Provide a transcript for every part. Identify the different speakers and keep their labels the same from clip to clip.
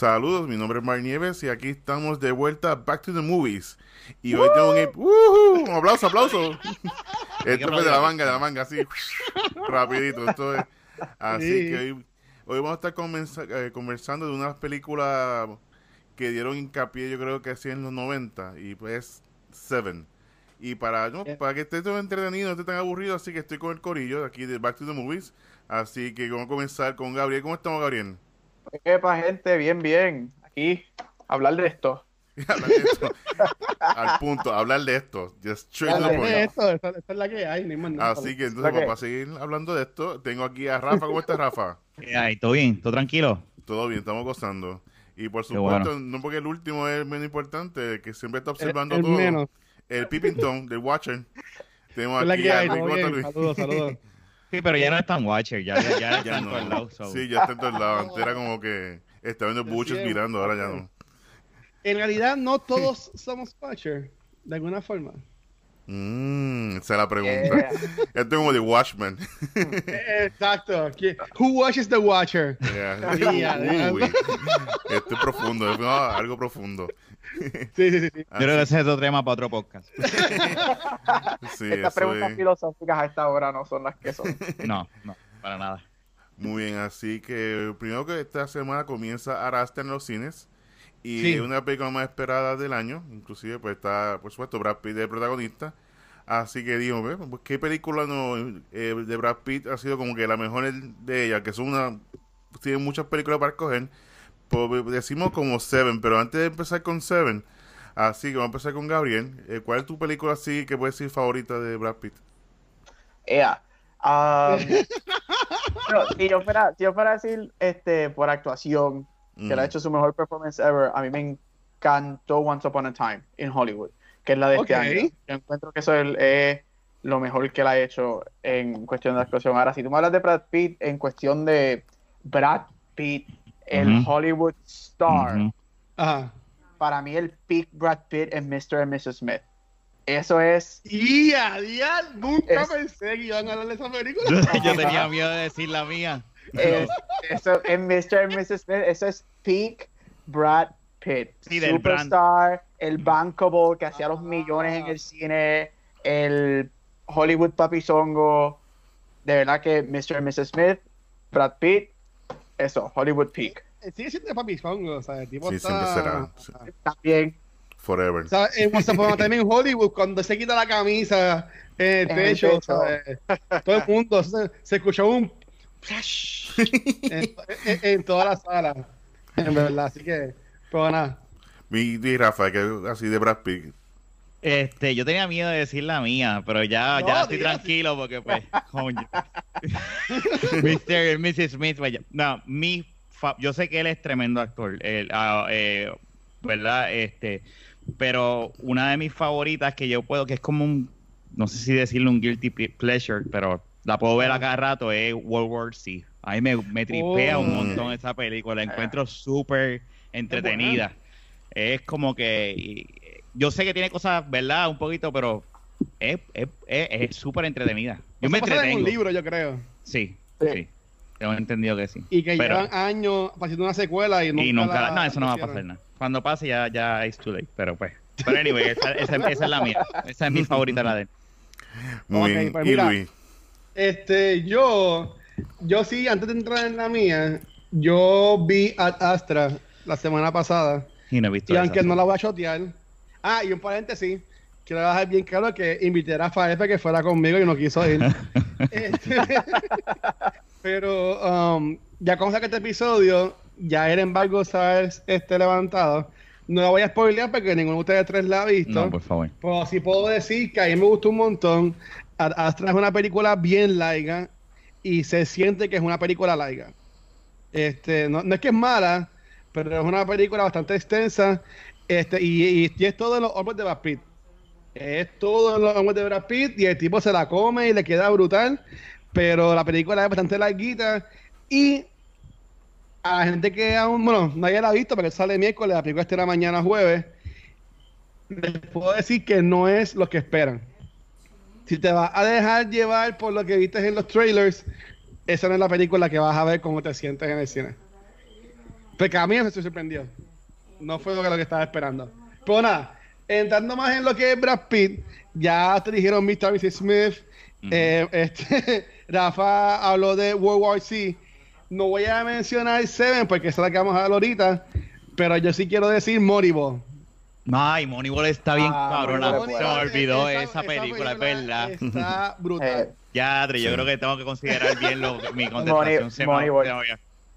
Speaker 1: Saludos, mi nombre es Mar Nieves y aquí estamos de vuelta Back to the Movies. Y hoy tengo un... ¡Uh! Un aplauso, aplauso. Esto fue de la manga, de la manga, así. rapidito. Esto es... Así que hoy, hoy vamos a estar eh, conversando de unas películas que dieron hincapié, yo creo que así en los 90. Y pues, Seven. Y para, no, para que esté todo entretenido, no esté tan aburrido, así que estoy con el corillo de aquí de Back to the Movies. Así que vamos a comenzar con Gabriel. ¿Cómo estamos, Gabriel?
Speaker 2: Epa, gente, bien, bien. Aquí, hablar de esto.
Speaker 1: hablar de esto. Al punto, hablar de esto. Just
Speaker 3: de esto, esta, es la que hay, ni más nada.
Speaker 1: Así que entonces, para seguir hablando de esto, tengo aquí a Rafa. ¿Cómo estás, Rafa?
Speaker 4: Ay, ¿Todo bien? ¿Todo tranquilo?
Speaker 1: Todo bien, estamos gozando. Y por supuesto, no porque el último es menos importante, que siempre está observando
Speaker 3: el,
Speaker 1: todo.
Speaker 3: Menos.
Speaker 1: El Pippington, del Watcher.
Speaker 3: Tenemos aquí a Saludos, saludos.
Speaker 4: Sí, pero ya no es tan Watcher, ya, ya, ya, está en todos lados.
Speaker 1: Sí, ya está en todos lados. Antes era como que estaba viendo Butchers mirando, ahora ya no.
Speaker 3: En realidad, no todos somos Watcher, de alguna forma.
Speaker 1: Mmm, esa es la pregunta. Esto es como The Watchman.
Speaker 3: Exacto. Who watches the Watcher?
Speaker 1: Esto es profundo, es algo profundo.
Speaker 3: Sí, sí, sí. Yo
Speaker 4: creo que ese es otro tema para otro podcast.
Speaker 2: sí, Estas preguntas filosóficas a esta hora no son las que son.
Speaker 4: No, no, para nada.
Speaker 1: Muy bien, así que primero que esta semana comienza Arasta en los cines. Y es una película más esperada del año. Inclusive, pues está, por supuesto, Brad Pitt de protagonista. Así que digo, pues, ¿qué película no, eh, de Brad Pitt ha sido como que la mejor de ella? Que son una. Tiene muchas películas para escoger. Pues, decimos como Seven, pero antes de empezar con Seven, así que vamos a empezar con Gabriel. Eh, ¿Cuál es tu película así que puedes decir favorita de Brad Pitt?
Speaker 2: Yeah. Um, si, yo fuera, si yo fuera a decir este, por actuación, que le ha hecho su mejor performance ever. A mí me encantó Once Upon a Time in Hollywood, que es la de este año. Yo encuentro que eso es, lo mejor que él ha hecho en cuestión de actuación. Ahora, si tú me hablas de Brad Pitt en cuestión de Brad Pitt, el Hollywood star, para mí el peak Brad Pitt es Mr. y Mrs. Smith. Eso es.
Speaker 3: ¡Y a Nunca pensé que iban a hablar de esa película.
Speaker 4: Yo tenía miedo de decir la mía.
Speaker 2: Eso en Mr. y Mrs. Smith, eso es peak Brad Pitt. Superstar, el bankable que hacía los millones en el cine, el Hollywood papizongo. De verdad que Mr. y Mrs. Smith, Brad Pitt, eso, Hollywood peak.
Speaker 3: Eh, sigue siendo papizongo, o sea, el tipo
Speaker 1: sí,
Speaker 3: está...
Speaker 1: siempre
Speaker 2: será. bien.
Speaker 1: Forever.
Speaker 3: también en Hollywood, cuando se quita la camisa en el techo, todo el mundo se, se escuchó un flash en, toda la sala. En verdad, así que, pero nada.
Speaker 1: Mi y Rafa, que así de Brad Pitt.
Speaker 4: Este, yo tenía miedo de decir la mía, pero ya, ya estoy tranquilo porque pues, Mr. y Mrs. Smith, pues, no, mi yo sé que él es tremendo actor, ah, eh, ¿verdad? Este, pero una de mis favoritas que yo puedo, que es como un, no sé si decirle un guilty pleasure, pero la puedo ver a cada rato, es World War C. A mí me, me tripea un oh. montón esa película, la encuentro súper entretenida. Es como que, yo sé que tiene cosas, ¿verdad? Un poquito, pero es súper entretenida. Yo me entretengo.
Speaker 3: un libro, yo creo.
Speaker 4: Sí, sí. Tengo entendido que sí.
Speaker 3: Y que llevan años haciendo una secuela y nunca.
Speaker 4: Y nunca no, eso no va a pasar nada. Cuando pase ya, ya es too late, pero pues. Pero anyway, esa, esa, es la mía. Esa es mi favorita, la de él.
Speaker 1: Muy bien. Pues ¿Y Luis?
Speaker 3: Este, yo, yo sí, antes de entrar en la mía, yo vi a Astra la semana pasada.
Speaker 4: Y no he visto
Speaker 3: Y aunque no la voy a chotear. Ah, y un paréntesis. Quiero dejar bien claro que invité a para que fuera conmigo y no quiso ir. Este, pero um, ya con que este episodio, ya el embargo está este levantado. No la voy a spoilear porque ninguno de ustedes tres la ha visto.
Speaker 4: No, por favor.
Speaker 3: Pero sí puedo decir que a mí me gustó un montón. Astra es una película bien larga y se siente que es una película larga. Este, no, es que es mala, pero es una película bastante extensa este, y, es todo en los hombros de Brad Pitt. Es todo en los hombros de Brad Pitt y el tipo se la come y le queda brutal, pero la película es bastante larguita y a la gente que aún, bueno, nadie la ha visto porque sale miércoles, la película estará mañana jueves, les puedo decir que no es lo que esperan si te vas a dejar llevar por lo que viste en los trailers, esa no es la película que vas a ver como te sientes en el cine. Porque a mí me sorprendió. No fue lo que, lo que estaba esperando. Pero nada, entrando más en lo que es Brad Pitt, ya te dijeron Mr. Mrs. Smith. eh, este, Rafa habló de World War C. No voy a mencionar Seven porque esa es la que vamos a hablar ahorita. Pero yo sí quiero decir Moribo.
Speaker 4: Ay, Moneyball está bien
Speaker 2: Ah,
Speaker 4: cabrona.
Speaker 2: Moneyball
Speaker 4: Se me olvidó
Speaker 3: Esa-
Speaker 4: esa, película, es verdad.
Speaker 3: Está brutal.
Speaker 2: Eh,
Speaker 4: Ya, Adri, yo
Speaker 1: Sí.
Speaker 4: creo que tengo que considerar bien lo, mi
Speaker 2: Money-
Speaker 4: contestación. Se me-
Speaker 2: Moneyball.
Speaker 4: se me-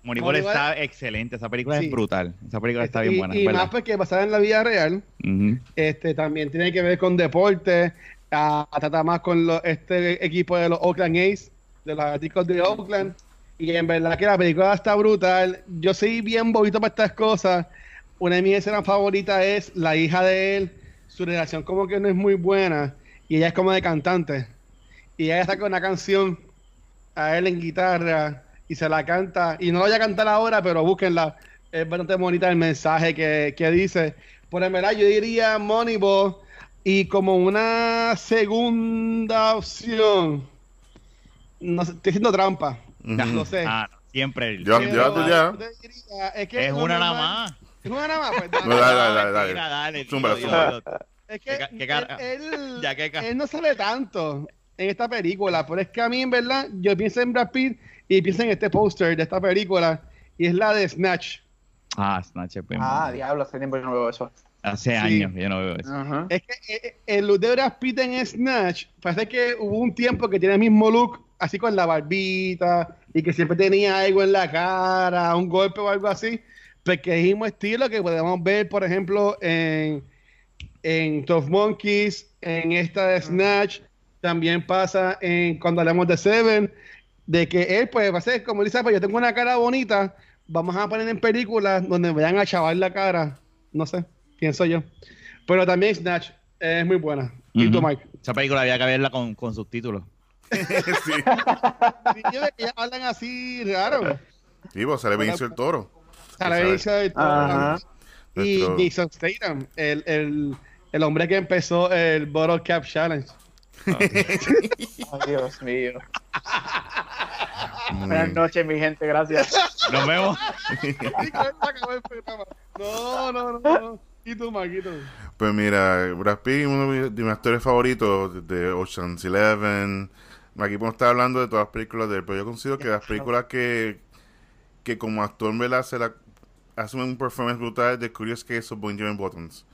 Speaker 4: Moneyball
Speaker 3: Moneyball-
Speaker 4: está excelente. Esa película
Speaker 3: Sí.
Speaker 4: es brutal. Esa película está
Speaker 3: y,
Speaker 4: bien buena.
Speaker 3: y
Speaker 4: ¿verdad?
Speaker 3: más porque basada en la vida real.
Speaker 4: Ujú.
Speaker 3: Este también tiene que ver con deporte. ah, trata más con lo- este equipo de los Oakland A's, de los Atléticos de Oakland. Y en verdad que la película está brutal. Yo soy bien bobito para estas cosas. Una de mis escenas favoritas es la hija de él. Su relación como que no es muy buena. Y ella es como de cantante. Y ella está con una canción a él en guitarra y se la canta. Y no la voy a cantar ahora, pero búsquenla. Es bastante bonita el mensaje que, que dice. Por en verdad, yo diría Moneyball. Y como una segunda opción, no sé, estoy haciendo trampa.
Speaker 1: Ujú.
Speaker 3: Lo sé.
Speaker 4: Ah, no, siempre.
Speaker 1: Yo- yo- tú ya.
Speaker 3: yo es que
Speaker 4: es una nada más.
Speaker 3: Una nada más. Pues, dale.
Speaker 1: No, dale, dale, dale, dale.
Speaker 4: dale,
Speaker 1: Zúmbala,
Speaker 4: tío,
Speaker 1: zúmbala.
Speaker 4: Dios.
Speaker 3: Es que
Speaker 4: ¿Qué qué cara-
Speaker 3: él,
Speaker 4: Ya, ¿qué
Speaker 3: él no sale tanto en esta película, pero es que a mí, en verdad, yo pienso en Brad Pitt y pienso en este póster de esta película y es la de Snatch.
Speaker 4: Ah, Snatch es
Speaker 2: ah, diablo, hace tiempo que no veo eso.
Speaker 4: Hace
Speaker 3: Sí.
Speaker 4: años que yo no veo eso.
Speaker 2: Ajá.
Speaker 3: Es que eh, el look de Brad Pitt en Snatch, parece que hubo un tiempo que tiene el mismo look, así con la barbita y que siempre tenía algo en la cara, un golpe o algo así, porque es el mismo estilo que podemos ver, por ejemplo, en, en Tough Monkeys, en esta de Snatch, también pasa en cuando hablamos de Seven, de que él, pues, va a ser como dice, pues yo tengo una cara bonita, vamos a poner en películas donde me vayan a chavar la cara, no sé, pienso yo. Pero también Snatch es muy buena. ¿Y tú. Mike?
Speaker 4: Esa película había que verla con, con subtítulos.
Speaker 1: sí.
Speaker 3: Que hablan así raro.
Speaker 1: Sí, pues sale Benicio el Toro.
Speaker 2: Ajá.
Speaker 3: Y
Speaker 1: Nuestro-
Speaker 3: Jason Statham, el, el, el hombre que empezó el Bottle Cap Challenge.
Speaker 2: Dios mío.
Speaker 1: Muy
Speaker 2: Buenas noches, mi gente, gracias.
Speaker 4: Nos vemos.
Speaker 3: No, no, no, no. ¿Y tú?
Speaker 1: Pues mira, Brad Pitt, uno de mis- de mis actores favoritos de Ocean's Eleven. Aquí podemos estar hablando de todas las películas de él, pero yo considero que las películas que, que como actor, ¿verdad? Se la, hace un performance brutal de Curious Case of Benjamin Buttons.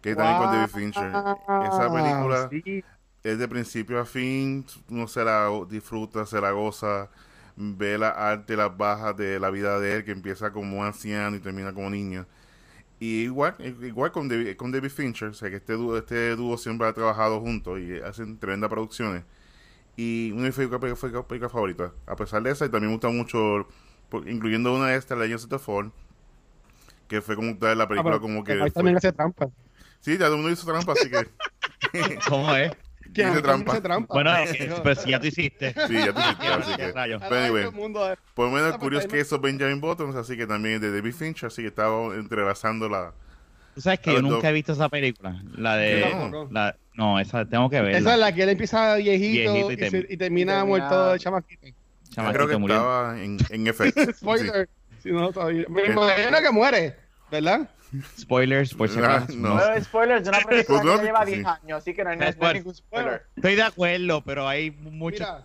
Speaker 1: Que también con David Fincher. Esa película
Speaker 2: Sí.
Speaker 1: es de principio a fin, uno se la disfruta, se la goza, ve la arte, las bajas de la vida de él, que empieza como anciano y termina como niño. Y igual, igual con David, con David Fincher, o sea que este dúo, este dúo siempre ha trabajado juntos y hacen tremendas producciones. Y una de mis películas fue mi película favorita. A pesar de esa, y también me gusta mucho, incluyendo una de estas, Legends of the Fall, que fue como tal la película
Speaker 3: Ah,
Speaker 1: como que...
Speaker 3: Mike
Speaker 1: fue-
Speaker 3: también hace trampa.
Speaker 1: Sí, ya uno hizo trampa, así que...
Speaker 4: ¿Cómo es?
Speaker 3: Que
Speaker 1: Hice trampa.
Speaker 3: hace trampa.
Speaker 4: Bueno, eh, pero si ya tú hiciste.
Speaker 1: Sí, ya tú hiciste, así que... Pero anyway.
Speaker 3: todo el mundo-
Speaker 1: Por lo menos
Speaker 3: Ah, pues, ahí no-
Speaker 1: Case of Benjamin Buttons, así que también de David Fincher, así que estaba entrelazando la...
Speaker 4: Tú sabes que yo nunca
Speaker 1: dos.
Speaker 4: he visto esa película. La de.
Speaker 1: Tampoco.
Speaker 4: la- no, esa tengo que verla.
Speaker 3: Esa es la que él empieza viejito,
Speaker 4: Viejito y
Speaker 3: y, se-
Speaker 4: termina-
Speaker 3: y termina muerto de chamaquito.
Speaker 4: Chamaquito
Speaker 1: creo que
Speaker 4: murió.
Speaker 1: estaba en, en FX.
Speaker 3: Spoiler. Si no, todavía. Me imagino que muere, ¿verdad?
Speaker 4: Spoilers, por si
Speaker 1: Ah,
Speaker 4: acaso.
Speaker 1: no.
Speaker 2: Pero spoilers de una película
Speaker 1: Pues no,
Speaker 2: que lleva
Speaker 1: sí.
Speaker 2: 10 años, así que no hay, no hay ningún spoiler.
Speaker 4: Estoy de acuerdo, pero hay mucho.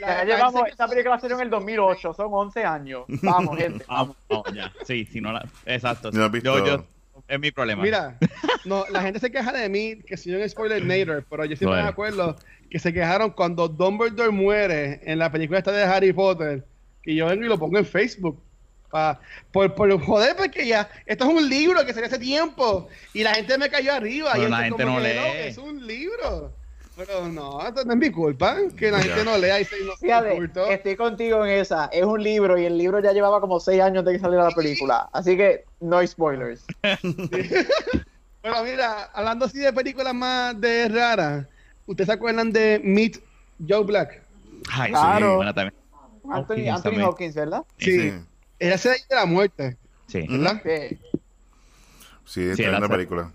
Speaker 2: Ya llevamos, esta película salió en el 2008, son 11 años. Vamos, gente.
Speaker 4: Vamos, vamos, ya. Sí, si no la. Exacto.
Speaker 1: No visto-
Speaker 4: Yo, yo, es mi problema.
Speaker 3: Mira, no, la gente se queja de mí que soy un spoiler nader, pero yo siempre
Speaker 4: Bueno.
Speaker 3: me acuerdo que se quejaron cuando Dumbledore muere en la película esta de Harry Potter, que yo vengo y lo pongo en Facebook. Pa, por, por joder, porque ya, esto es un libro que salió hace tiempo y la gente me cayó arriba.
Speaker 4: Pero
Speaker 3: y
Speaker 4: la gente no
Speaker 3: que,
Speaker 4: lee.
Speaker 3: es un libro. Pero no, esto no es mi culpa, que la gente no lea y se no
Speaker 2: Fíjate, estoy contigo en esa. Es un libro y el libro ya llevaba como 6 años de que saliera la película. Así que no hay spoilers.
Speaker 3: Pero mira, hablando así de películas más de raras, ¿ustedes se acuerdan de Meet Joe Black?
Speaker 4: Ay,
Speaker 2: Claro.
Speaker 4: sí, buena también.
Speaker 2: Anthony,
Speaker 4: Hopkins
Speaker 2: Anthony. Hopkins, ¿verdad?
Speaker 3: Sí. Ella se de la muerte,
Speaker 4: Sí.
Speaker 3: ¿verdad?
Speaker 2: Sí.
Speaker 1: Sí, es
Speaker 4: Sí,
Speaker 1: tremenda
Speaker 4: la-
Speaker 1: película.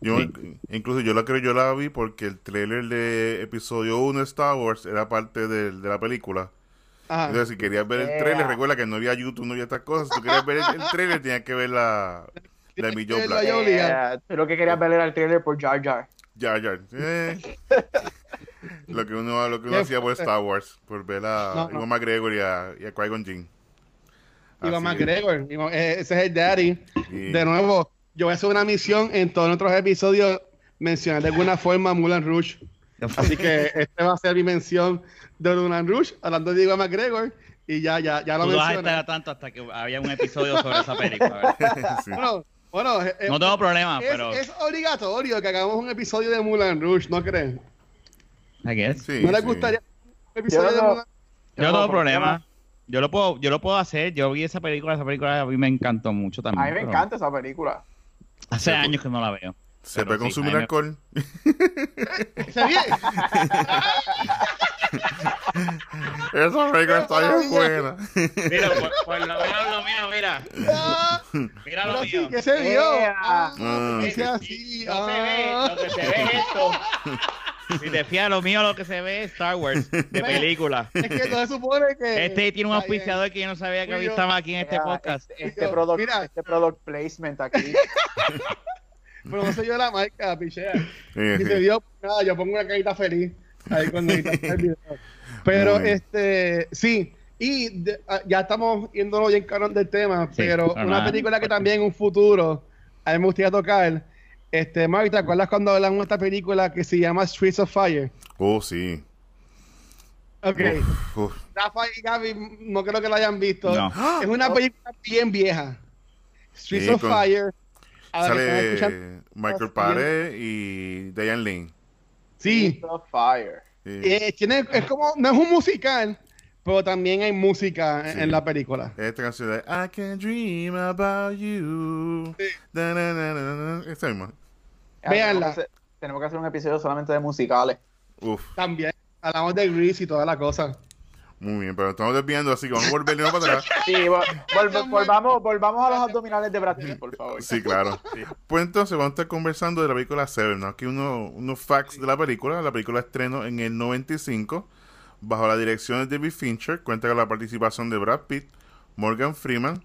Speaker 1: Yo,
Speaker 4: Sí.
Speaker 1: Incluso yo la creo, yo la vi porque el trailer de episodio 1 de Star Wars era parte de, de la película.
Speaker 3: Ajá.
Speaker 1: Entonces, si querías ver el
Speaker 2: Yeah.
Speaker 1: trailer, recuerda que no había YouTube, no había estas cosas. Si tú querías ver el, el trailer, tenías que ver la, la de Black.
Speaker 3: ahí.
Speaker 2: Yeah, lo que querías ver era el trailer por Jar Jar.
Speaker 1: Ya, ya. Eh. lo que uno, lo que uno hacía por. Star Wars, por ver a
Speaker 3: No, no.
Speaker 1: Iwan McGregor y a, y a Qui-Gon Jinn. Así
Speaker 3: McGregor, eh, ese es el daddy. De nuevo, yo voy a hacer una misión en todos nuestros episodios mencionar de alguna forma a Mulan Rouge. Así que este va a ser mi mención de Mulan Rouge, hablando de Iván McGregor, y ya, ya, ya lo
Speaker 4: Tú vas a
Speaker 3: mencioné.
Speaker 4: estar tanto hasta que había un episodio sobre esa película.
Speaker 3: Bueno, bueno, eh, eh,
Speaker 4: No tengo problema,
Speaker 3: es,
Speaker 4: pero.
Speaker 3: es obligatorio que hagamos un episodio de Mulan Rouge, ¿no creen?
Speaker 4: I guess.
Speaker 1: Sí,
Speaker 3: ¿No les
Speaker 1: sí.
Speaker 3: gustaría un episodio
Speaker 2: Yo
Speaker 3: de
Speaker 2: no-
Speaker 3: Mulan
Speaker 4: Yo no tengo
Speaker 2: No,
Speaker 4: problema. Yo lo puedo, yo lo puedo hacer. Yo vi esa película, esa película a mí me encantó mucho también.
Speaker 2: A mí me
Speaker 4: pero
Speaker 2: encanta esa película.
Speaker 4: Hace años que no la veo.
Speaker 1: ¿Se puede
Speaker 4: sí,
Speaker 1: consumir
Speaker 4: me-
Speaker 1: alcohol?
Speaker 3: ¿Se bien?
Speaker 1: Esa película está bien buena.
Speaker 4: Mira, por, por lo menos lo mío, mira.
Speaker 3: Ah,
Speaker 4: Mira lo mío.
Speaker 3: que se vio. Ah,
Speaker 1: Ah.
Speaker 3: así.
Speaker 4: No se ve,
Speaker 3: ah.
Speaker 4: lo que se ve es esto. Si te fijas, lo mío lo que se ve es Star Wars, de película.
Speaker 3: Es que no se supone que.
Speaker 4: Este tiene un auspiciador que yo no sabía que
Speaker 3: yo.
Speaker 4: estaba aquí en este podcast.
Speaker 2: Este, este product,
Speaker 3: mira.
Speaker 2: este product placement aquí.
Speaker 3: Pero no soy yo la marca, pichea. Y se dio, nada, yo pongo una carita feliz ahí cuando el video. Pero,
Speaker 1: Muy
Speaker 3: este, sí. Y de- ah, ya estamos yéndonos bien cabrón del tema,
Speaker 4: Sí,
Speaker 3: pero una película que también en un futuro a mí me gustaría tocar. Este, Mark, ¿te acuerdas cuando hablamos de esta película que se llama Streets of Fire?
Speaker 1: Oh, sí.
Speaker 3: Ok.
Speaker 1: Uf, uf.
Speaker 3: Rafa y Gaby no creo que la hayan visto.
Speaker 4: No.
Speaker 3: Es una película bien vieja. Streets
Speaker 1: Sí,
Speaker 3: of
Speaker 1: con-
Speaker 3: Fire.
Speaker 1: Sale Michael Paré y Diane Lane.
Speaker 3: Sí.
Speaker 2: Of Fire.
Speaker 1: Sí.
Speaker 3: Eh, tiene, es como, no es un musical, pero también hay música en,
Speaker 1: Sí.
Speaker 3: en la película.
Speaker 1: Esta canción de I can dream about you. Da, na, na, na, na. Esa misma.
Speaker 2: Ah,
Speaker 3: Véanla.
Speaker 2: Tenemos que, hacer, tenemos que hacer un episodio solamente de musicales.
Speaker 1: Uf,
Speaker 3: También hablamos de Grease y toda la cosa.
Speaker 1: muy bien, pero estamos desviando, así que vamos a volver para atrás.
Speaker 2: Sí, vol- vol- volvamos, volvamos a los abdominales de Brad Pitt, por favor.
Speaker 1: Sí, claro. Pues entonces vamos a estar conversando de la película Seven, ¿no? Aquí uno- unos facts de la película. La película estreno en el 95 bajo la dirección de David Fincher. Cuenta con la participación de Brad Pitt, Morgan Freeman,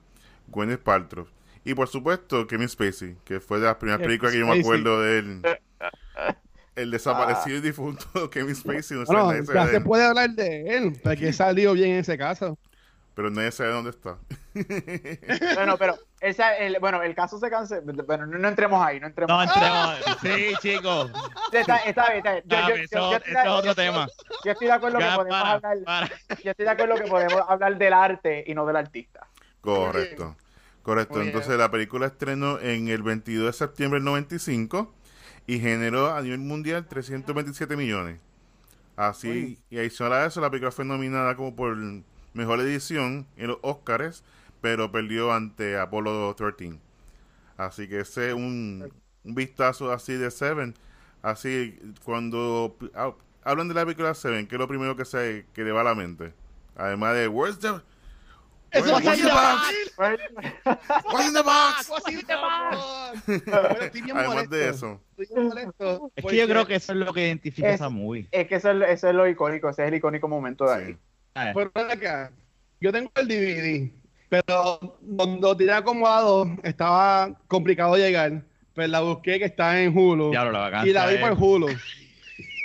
Speaker 1: Gwyneth Paltrow. Y por supuesto Kevin Spacey, que fue de las primeras películas que yo me acuerdo de él. El desaparecido y difunto Kevin Spacey. No sé,
Speaker 3: Bueno,
Speaker 1: sabe
Speaker 3: ya se
Speaker 1: él,
Speaker 3: puede hablar de él, porque salió bien en ese caso.
Speaker 1: pero nadie sabe dónde está.
Speaker 2: Bueno, pero esa, el, bueno, el caso se canceló. Bueno, no, no entremos ahí, no entremos
Speaker 4: No
Speaker 2: ahí.
Speaker 4: entremos. Sí, chicos.
Speaker 2: Está, está bien, está bien. Yo, yo-
Speaker 4: eso,
Speaker 2: yo- yo
Speaker 4: eso
Speaker 2: estoy de-
Speaker 4: es otro tema.
Speaker 2: yo estoy de acuerdo que
Speaker 4: Ya,
Speaker 2: podemos
Speaker 4: para,
Speaker 2: hablar.
Speaker 4: para.
Speaker 2: Yo estoy de acuerdo que podemos hablar del arte y no del artista.
Speaker 1: Correcto. Correcto. Entonces la película estrenó en el 22 de septiembre del 95 y generó a nivel mundial 327 millones. Así, y adicional a eso, la película fue nominada como por mejor edición en los Oscars, pero perdió ante Apollo 13. Así que ese es un, un vistazo así de Seven. Así, cuando ha- hablan de la película Seven, ¿qué es lo primero que se que le va a la mente? Además de, Where's the, where's
Speaker 3: va a
Speaker 1: the
Speaker 3: ser
Speaker 1: box? What's in the box?
Speaker 3: Bueno, estoy bien
Speaker 1: Además de eso.
Speaker 3: Estoy bien molesto
Speaker 4: Es que yo creo que eso es lo que identifica
Speaker 2: Es-
Speaker 4: esa movie.
Speaker 2: Es que eso es, eso es lo icónico, ese es el icónico momento de ahí.
Speaker 1: Sí.
Speaker 4: Ah,
Speaker 3: Pero ven acá, yo tengo el DVD, pero cuando tiré acomodado estaba complicado llegar. Pues la busqué que está en Hulu.
Speaker 4: Diablo, la
Speaker 3: y la vi
Speaker 4: es-
Speaker 3: por Hulu.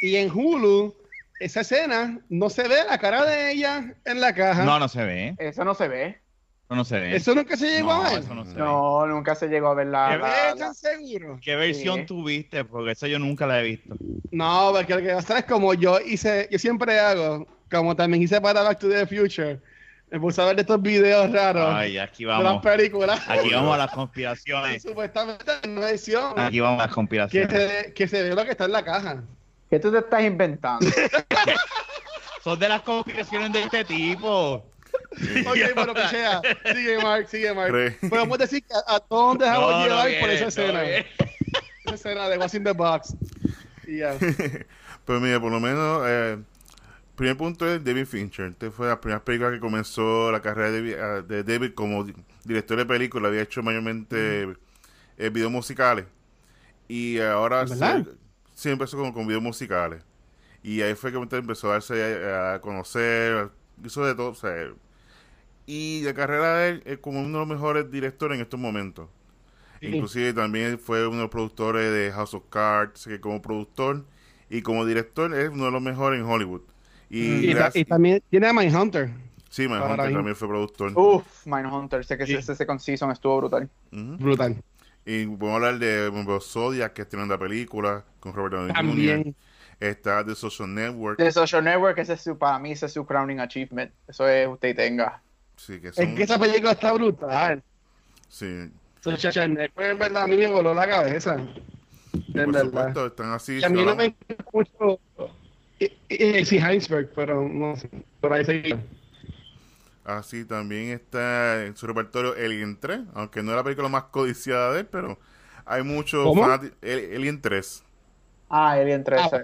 Speaker 3: Y en Hulu, esa escena, no se ve la cara de ella en la caja.
Speaker 4: No, no se ve.
Speaker 2: Eso no se ve.
Speaker 4: No, no se ve.
Speaker 3: Eso nunca se llegó
Speaker 4: no,
Speaker 3: a ver.
Speaker 4: eso no se ve.
Speaker 2: No, nunca se llegó a ver la.
Speaker 4: ¿Qué
Speaker 2: la-
Speaker 3: ¿Estás seguro?
Speaker 4: ¿Qué versión
Speaker 2: Sí.
Speaker 4: tuviste? Porque eso yo nunca la he visto.
Speaker 3: No, porque lo que pasa es como yo hice, yo siempre hago, como también hice para Back to the Future, me puse a ver estos videos raros
Speaker 4: Ay, aquí
Speaker 3: de las
Speaker 4: vamos.
Speaker 3: películas.
Speaker 4: Aquí vamos a las conspiraciones.
Speaker 3: supuestamente en una edición
Speaker 4: Aquí vamos a las
Speaker 3: que
Speaker 4: conspiraciones.
Speaker 3: se, que se ve lo que está en la caja.
Speaker 2: ¿Qué tú te estás inventando?
Speaker 4: Son de las conspiraciones de este tipo.
Speaker 3: Ok, pero pichea. Sigue, Mark, sigue, Mark.
Speaker 1: Re-
Speaker 3: Podemos decir que a, a todos nos dejamos
Speaker 4: No, no
Speaker 3: llevar por esa
Speaker 4: no
Speaker 3: escena. esa escena de What's in the Box. Y ya.
Speaker 1: Pues mira, por lo menos, eh, primer punto es David Fincher. Este fue la primera película que comenzó la carrera de, David- ah, de David como di- director de película. Había hecho mayormente eh, videos musicales. Y ahora sí empezó con, con videos musicales. Y ahí fue que empezó a darse a, a conocer, hizo de todo. O sea, y la carrera de él es como uno de los mejores directores en estos momentos. Inclusive también fue uno de los productores de House of Cards, que como productor y como director es uno de los mejores en Hollywood.
Speaker 3: Y, y, también tiene a Mindhunter.
Speaker 1: Sí, Mindhunter también fue productor.
Speaker 2: Uf, Mindhunter, sé que ese second season estuvo brutal.
Speaker 3: Brutal.
Speaker 1: Y podemos hablar de bueno, Zodiac, que es tremenda película, con Robert Downey También. Está The Social Network.
Speaker 2: The Social Network, ese es su, para mí, ese es su crowning achievement. Eso es usted tenga.
Speaker 1: Sí, que
Speaker 3: Es que esa película está brutal.
Speaker 1: Sí.
Speaker 3: Social Network, en verdad, a mí me voló la cabeza.
Speaker 1: Por verdad. supuesto, están así.
Speaker 3: a mí no me encanta mucho Sí, Heinsberg, pero no sé, por ahí seguía.
Speaker 1: Así también está en su repertorio Alien 3, aunque no es la película más codiciada de él, pero hay muchos fanáticos. Alien 3.
Speaker 2: Ah, Alien 3. Ah.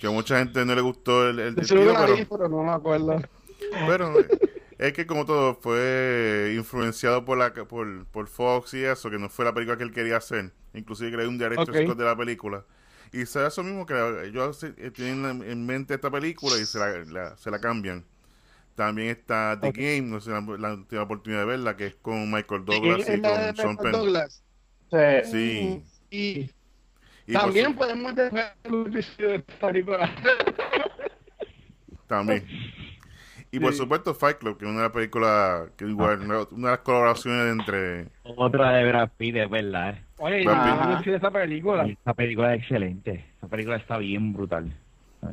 Speaker 1: Que a mucha gente no le gustó el, el,
Speaker 3: pero, no me acuerdo.
Speaker 1: Pero es que como todo fue influenciado por la por, por Fox y eso, que no fue la película que él quería hacer. Inclusive creó un director de la película. Y será eso mismo que ellos eh, tienen en mente esta película y se la, se la cambian. También está The Game, no sé la, última oportunidad de verla, que es con Michael Douglas y con Sean Penn. Douglas.
Speaker 3: Sí. sí. Y, también podemos dejar el de esta película.
Speaker 1: También. Y por supuesto Fight Club, que es una película que igual, una de las colaboraciones entre...
Speaker 4: Otra de Brad Pitt, es verdad. Eh.
Speaker 3: Oye, no esa película.
Speaker 4: Esa película es excelente. Esa película está bien brutal.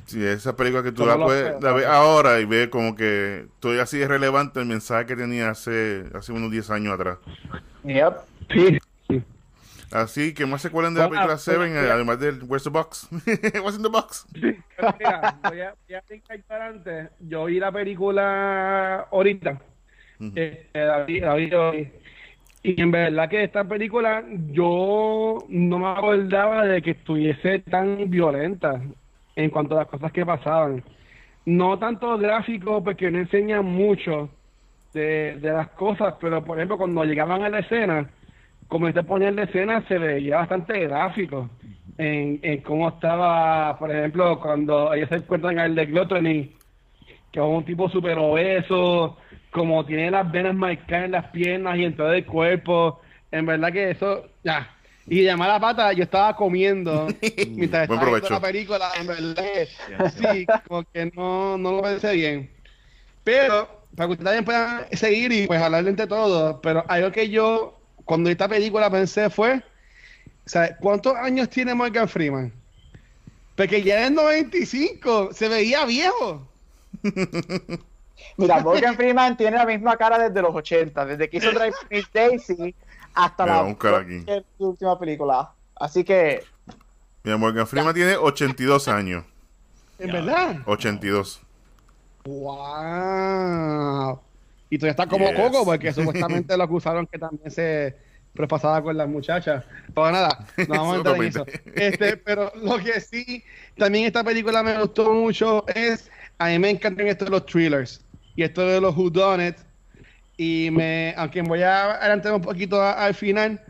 Speaker 1: Sí, esa película que tú la, puedes, la ves ahora y ves como que todavía así es relevante el mensaje que tenía hace, hace unos 10 años atrás.
Speaker 2: Yep.
Speaker 3: Sí.
Speaker 1: Así que más se acuerdan de la película pues, Seven, pues, además del Where's the Box? What's in the Box?
Speaker 3: mira, voy a, voy antes. Yo vi la película ahorita. Eh, y en verdad que esta película yo no me acordaba de que estuviese tan violenta en cuanto a las cosas que pasaban. No tanto gráfico, porque no enseñan mucho de, de las cosas, pero por ejemplo cuando llegaban a la escena, como este ponía en la escena, se veía bastante gráfico en, en cómo estaba, por ejemplo, cuando ellos se encuentran al de Gluttony, que es un tipo súper obeso, como tiene las venas marcadas en las piernas y en todo el cuerpo. En verdad que eso, ya. Y de mala pata, yo estaba comiendo mientras estaba viendo la película. En verdad, sí, como que no, no lo pensé bien. Pero, para que ustedes también puedan seguir y pues hablar entre todos, pero algo que yo cuando esta película pensé fue, ¿sabes cuántos años tiene Morgan Freeman? Porque ya en 95 se veía viejo.
Speaker 2: Mira, Morgan Freeman tiene la misma cara desde los 80, desde que hizo Drive Miss Daisy hasta la última película. Así que.
Speaker 1: Mira, Morgan Freeman tiene 82 años.
Speaker 3: ¿En verdad?
Speaker 1: 82.
Speaker 3: ¡Wow! Y todavía está como Coco, porque supuestamente lo acusaron que también se propasaba con las muchachas. Pero nada, no vamos a entrar en eso. Este, pero lo que sí, también esta película me gustó mucho es, a mí me encantan estos los thrillers y esto de los It Y me, aunque voy a adelantar un poquito al final,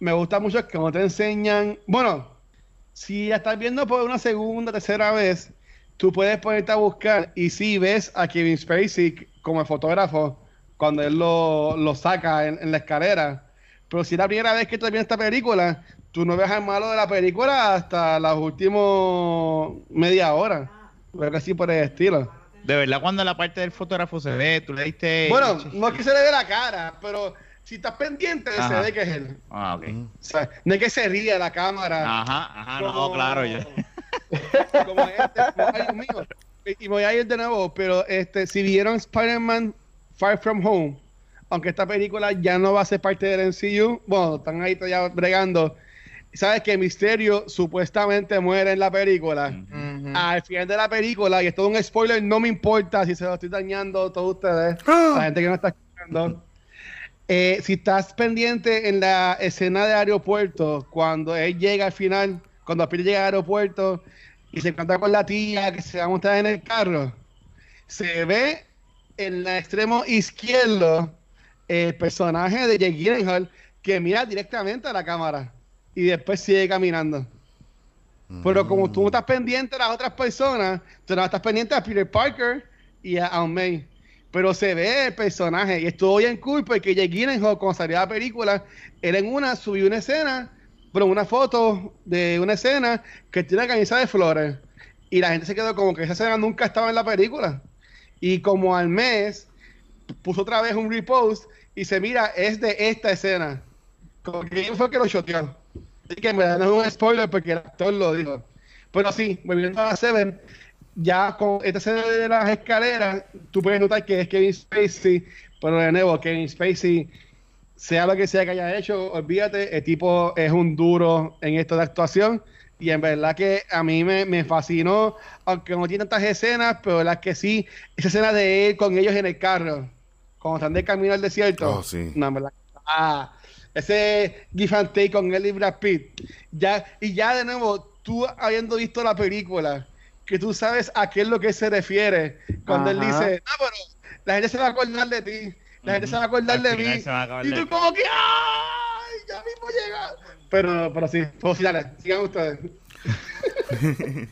Speaker 3: me gusta mucho que no te enseñan, bueno, si estás viendo por una segunda, tercera vez, tú puedes ponerte a buscar y si ves a Kevin Spacey como el fotógrafo cuando él lo, lo saca en, la escalera. Pero si es la primera vez que tú ves esta película, tú no ves al malo de la película hasta las últimas media hora. Algo así por el estilo.
Speaker 4: De verdad, cuando la parte del fotógrafo se ve, tú le diste.
Speaker 3: Bueno, no es que se le ve la cara, pero si estás pendiente, se ve que es él.
Speaker 4: Ah, ok.
Speaker 3: no es que se ríe la cámara.
Speaker 4: Ajá, ajá, no, claro, ya.
Speaker 3: como este, como, mío y voy a ir de nuevo, pero este, si vieron Spider-Man Far From Home, aunque esta película ya no va a ser parte del MCU, bueno, están ahí todavía bregando. Sabes que Misterio supuestamente muere en la película. Al final de la película, y esto es un spoiler, no me importa si se lo estoy dañando a todos ustedes, ¡Ah! la gente que no está escuchando. Eh, si estás pendiente en la escena de aeropuerto, cuando él llega al final, cuando Peter llega al aeropuerto y se encuentra con la tía que se va a montar en el carro, se ve en el extremo izquierdo el personaje de Jake Gyllenhaal que mira directamente a la cámara y después sigue caminando. Pero como tú no estás pendiente de las otras personas, tú no estás pendiente a Peter Parker y a Aunt May. Pero se ve el personaje y estuvo bien cool porque Jake Gyllenhaal, cuando salió la película, él en una subió una escena, pero una foto de una escena que tiene una camisa de flores. Y la gente se quedó como que esa escena nunca estaba en la película. Y como al mes, puso otra vez un repost y se mira, es de esta escena. Como que fue que lo shoteó. Así que me dan un spoiler porque el actor lo dijo. Pero sí, volviendo a Seven, ya con esta escena de las escaleras, tú puedes notar que es Kevin Spacey, pero de nuevo, Kevin Spacey, sea lo que sea que haya hecho, olvídate, el tipo es un duro en esto de actuación. Y en verdad que a mí me, me fascinó, aunque no tiene tantas escenas, pero la que sí, esa escena de él con ellos en el carro, cuando están de camino al desierto.
Speaker 1: Oh, sí.
Speaker 3: No, en verdad. Ah, ese give and take con él y Brad Pitt. Ya, y ya de nuevo, tú habiendo visto la película, que tú sabes a qué es lo que se refiere cuando él dice, no, pero la gente se va a acordar de ti, la gente se va a acordar de mí.
Speaker 4: acordar
Speaker 3: Y tú como que, ¡ay! Ya mismo llega. Pero, pero sí, pues sí, dale, sigan ustedes.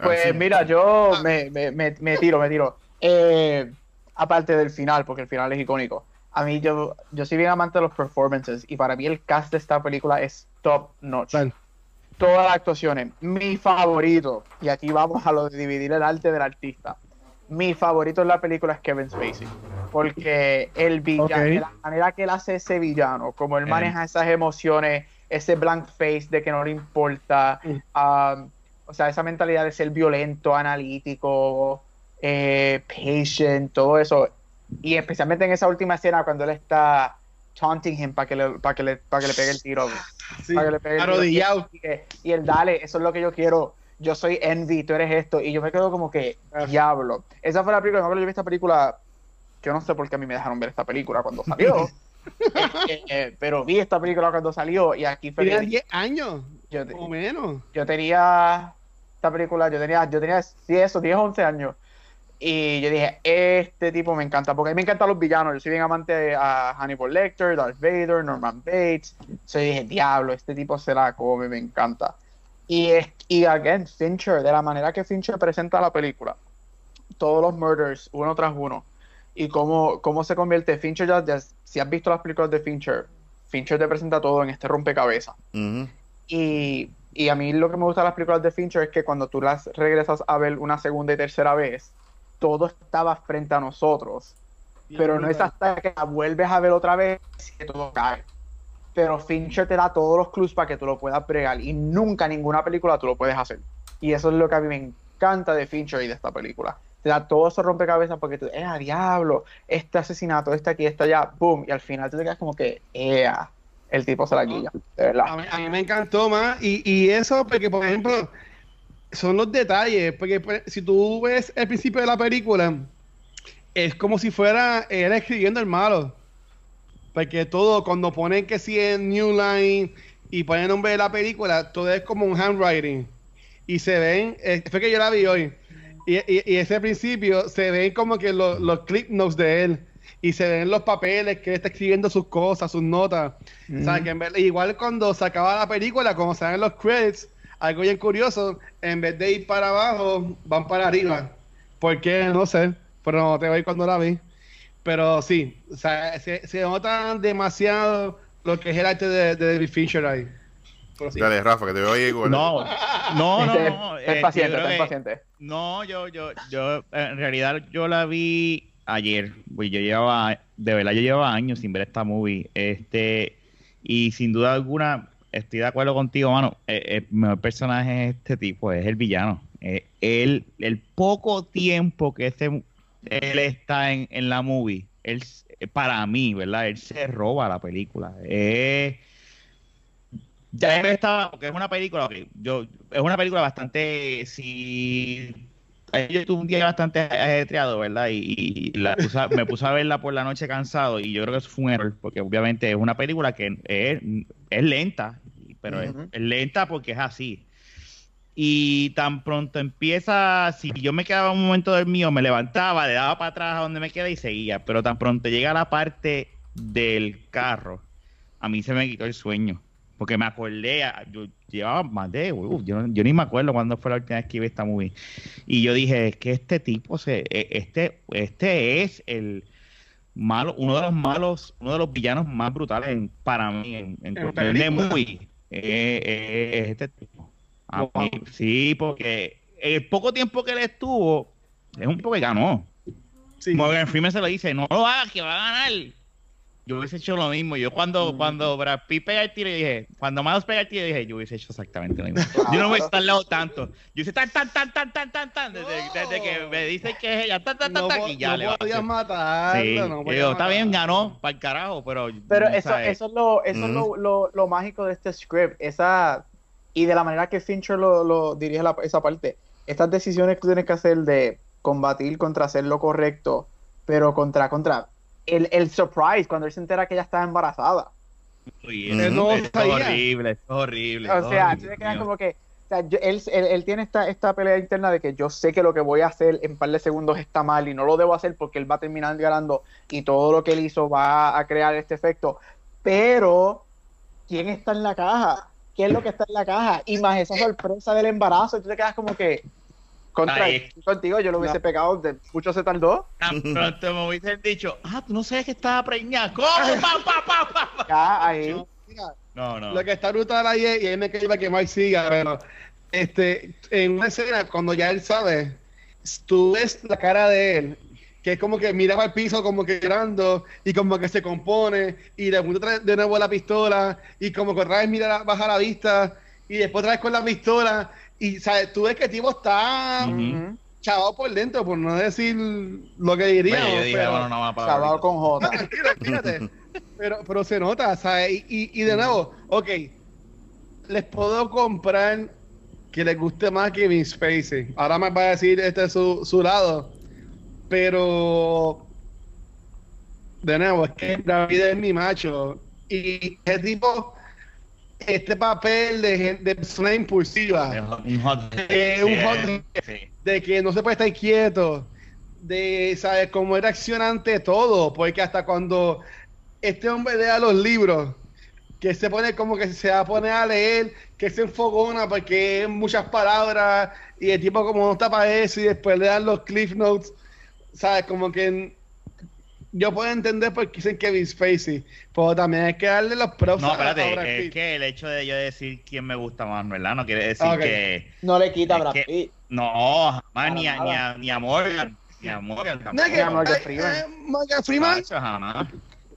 Speaker 2: Pues
Speaker 1: Así.
Speaker 2: mira, yo me, me, me, me tiro, me tiro. Eh, aparte del final, porque el final es icónico. A mí, yo, yo soy bien amante de los performances y para mí el cast de esta película es top notch. Todas las actuaciones. Mi favorito, y aquí vamos a lo de dividir el arte del artista. Mi favorito en la película es Kevin Spacey. Porque el villano,
Speaker 3: Ok.
Speaker 2: la manera que él hace ese villano, como él
Speaker 4: Eh.
Speaker 2: maneja esas emociones, ese blank face de que no le importa,
Speaker 3: Mm.
Speaker 2: um, o sea, esa mentalidad de ser violento, analítico, eh, patient, todo eso. Y especialmente en esa última escena cuando él está taunting him para que le, para que le, para que le pegue el tiro.
Speaker 3: Sí,
Speaker 2: para que le pegue el tiro.
Speaker 3: arrodillado.
Speaker 2: Y, y- él, dale, eso es lo que yo quiero. Yo soy Envy, tú eres esto. Y yo me quedo como que,
Speaker 3: Ah.
Speaker 2: diablo. Esa fue la película, acuerdo, yo vi esta película. Yo no sé por qué a mí me dejaron ver esta película cuando salió. Eh, eh, pero vi esta película cuando salió y aquí fue
Speaker 3: Tenía
Speaker 2: que
Speaker 3: 10 años,
Speaker 2: yo,
Speaker 3: o menos.
Speaker 2: yo tenía esta película, yo tenía, yo tenía sí, eso, 10, 11 años. Y yo dije, este tipo me encanta, porque a mí me encantan los villanos. Yo soy bien amante a Hannibal Lecter, Darth Vader, Norman Bates. Yo dije, diablo, este tipo se la come, me encanta. Y, es- y again, Fincher, de la manera que Fincher presenta la película, todos los murders, uno tras uno, y cómo, cómo se convierte Fincher, ya, ya- si has visto las películas de Fincher, Fincher te presenta todo en este rompecabezas. Y, y a mí lo que me gusta de las películas de Fincher es que cuando tú las regresas a ver una segunda y tercera vez, todo estaba frente a nosotros. Pero no es hasta que la vuelves a ver otra vez que todo cae. Pero Fincher te da todos los clues para que tú lo puedas bregar. Y nunca en ninguna película tú lo puedes hacer. Y eso es lo que a mí me encanta de Fincher y de esta película. Te da todo eso rompecabezas porque tú, ¡eh, a diablo! Este asesinato, este aquí, este allá, ¡boom! Y al final tú te quedas como que, ¡ea! El tipo se la guilla, de verdad.
Speaker 3: A mí, a mí me encantó más. Y, y eso, porque, por ejemplo, son los detalles. Porque pues, si tú ves el principio de la película, es como si fuera él escribiendo el malo. Porque todo, cuando ponen que sí en New Line y ponen el nombre de la película, todo es como un handwriting. Y se ven, eh, fue que yo la vi hoy. Y, y- y ese principio se ven como que los, los clip notes de él. Y se ven los papeles que él está escribiendo sus cosas, sus notas. O sea, que en vez- igual cuando se acaba la película, como se ven los credits, algo bien curioso, en vez de ir para abajo, van para arriba. ¿Por qué? No sé, pero no te voy cuando la vi. Pero sí, o sea, se, se nota demasiado lo que es el arte de, de David Fincher ahí. Sí.
Speaker 1: Dale, Rafa, que te veo ahí. güey.
Speaker 4: No, no, no,
Speaker 2: Ten-
Speaker 4: no.
Speaker 2: ten
Speaker 4: eh,
Speaker 2: paciente,
Speaker 4: yo creo
Speaker 2: ten
Speaker 4: que-
Speaker 2: paciente.
Speaker 4: No, yo, yo, yo, en realidad yo la vi ayer, pues yo llevaba, de verdad yo llevaba años sin ver esta movie, este, y sin duda alguna estoy de acuerdo contigo, mano, eh, el mejor personaje es este tipo, es el villano, Eh, él, el poco tiempo que este, él está en, en la movie, él, para mí, ¿verdad? Él se roba la película, Eh, ya estaba, porque es una película, ok, yo, es una película bastante, si yo tuve un día bastante ajetreado, ¿verdad? Y, me puse a verla por la noche cansado y yo creo que eso fue un error, porque obviamente es una película que es, es lenta, pero es- lenta porque es así. Y tan pronto empieza, si yo me quedaba un momento del mío, me levantaba, le daba para atrás a donde me queda y seguía, pero tan pronto llega la parte del carro, a mí se me quitó el sueño. porque me acordé, yo llevaba más de, uf, yo, yo ni me acuerdo cuándo fue la última vez que vi esta movie. Y yo dije, es que este tipo, se, e- este, este es el malo, uno de los malos, uno de los villanos más brutales en- para mí en, en
Speaker 3: En
Speaker 4: de movie. Eh, eh, es este tipo. A
Speaker 3: Wow.
Speaker 4: mí, sí, porque el poco tiempo que él estuvo, es un poco que ganó.
Speaker 3: Sí.
Speaker 4: Morgan Freeman se lo dice, no lo hagas, que va a ganar. Yo hubiese hecho lo mismo. Yo cuando, cuando Brad Pitt pega el tiro, dije, cuando Miles pega el tiro, dije, yo hubiese hecho exactamente lo mismo. Yo no voy a estar al lado tanto. Yo hice tan, tan, tan, tan, tan, tan, tan, desde, desde que me dicen que es ella, tan, tan, tan,
Speaker 3: No,
Speaker 4: tan, y ya
Speaker 3: no
Speaker 4: le
Speaker 3: podías matarlo.
Speaker 4: Sí,
Speaker 3: no
Speaker 4: yo está bien, ganó, para el carajo, pero...
Speaker 2: Pero
Speaker 4: no
Speaker 2: eso,
Speaker 4: sabes.
Speaker 2: eso es, lo, eso es lo, lo, lo mágico de este script. Esa, y de la manera que Fincher lo, lo dirige la- esa parte. Estas decisiones que tú tienes que hacer de combatir contra hacer lo correcto, pero contra, contra el, el surprise cuando él se entera que ella estaba embarazada.
Speaker 4: Uy,
Speaker 3: no
Speaker 4: es
Speaker 3: sabía.
Speaker 4: horrible, es horrible.
Speaker 2: O sea,
Speaker 4: Ay,
Speaker 2: tú te
Speaker 4: Dios
Speaker 2: quedas
Speaker 4: mío.
Speaker 2: como que. O sea, yo- él, él, él tiene esta, esta pelea interna de que yo sé que lo que voy a hacer en un par de segundos está mal y no lo debo hacer porque él va a terminar ganando y todo lo que él hizo va a crear este efecto. Pero, ¿quién está en la caja? ¿Qué es lo que está en la caja? Y más esa sorpresa del embarazo, y tú te quedas como que. Contra,
Speaker 4: Ay.
Speaker 2: contigo yo lo hubiese
Speaker 3: No.
Speaker 2: pegado, de mucho se tardó.
Speaker 4: Tan pronto me hubiesen dicho, ah, tú no sabes que estaba preñada. ¿Cómo? Pa, pa, pa.
Speaker 2: Ya ahí.
Speaker 3: No, mira,
Speaker 4: No, no.
Speaker 3: Lo que está brutal ahí es, y ahí me queda que Mike siga, pero este, en una escena, cuando ya él sabe, tú ves la cara de él, que es como que miraba al piso, como que llorando, y como que se compone, y pronto trae de nuevo la pistola, y como que otra vez mira, baja la vista, y después otra vez con la pistola, y sabes, tú ves que el tipo está.
Speaker 4: Ujú.
Speaker 3: chavado por dentro, por no decir lo que diría.
Speaker 4: Oye, yo dije,
Speaker 3: pero-
Speaker 4: bueno, no
Speaker 2: Chavado con J.
Speaker 3: Fíjate. Pero, pero se nota, ¿sabes? Y, y, y de nuevo, ok, les puedo comprar que les guste más Kevin Spacey. Ahora me va a decir este su, su lado. Pero, de nuevo, es que David es mi macho. Y ese tipo, este papel de, de persona impulsiva,
Speaker 4: Un hot
Speaker 3: Eh, un hot-
Speaker 4: sí.
Speaker 3: de que no se puede estar quieto, de, ¿sabes? Cómo él reacciona ante todo, porque hasta cuando este hombre lea los libros, que se pone como que se va a poner a leer, que se enfogona porque es muchas palabras, y el tipo como no está para eso, y después le dan los cliff notes, ¿sabes? Como que yo puedo entender por qué dicen Kevin Spacey, pero también hay que darle los props
Speaker 4: No,
Speaker 3: a- a Brad
Speaker 4: espérate, es que el hecho de yo decir quién me gusta más, ¿verdad? No quiere decir que...
Speaker 2: No le quita a Brad Pitt.
Speaker 4: No, jamás, ni a, ni, a, ni a Morgan. Ni a Morgan
Speaker 3: No, es que-
Speaker 2: Morgan
Speaker 3: eh,
Speaker 2: Freeman.
Speaker 3: eh, Morgan Freeman,
Speaker 4: Tacho, jamás.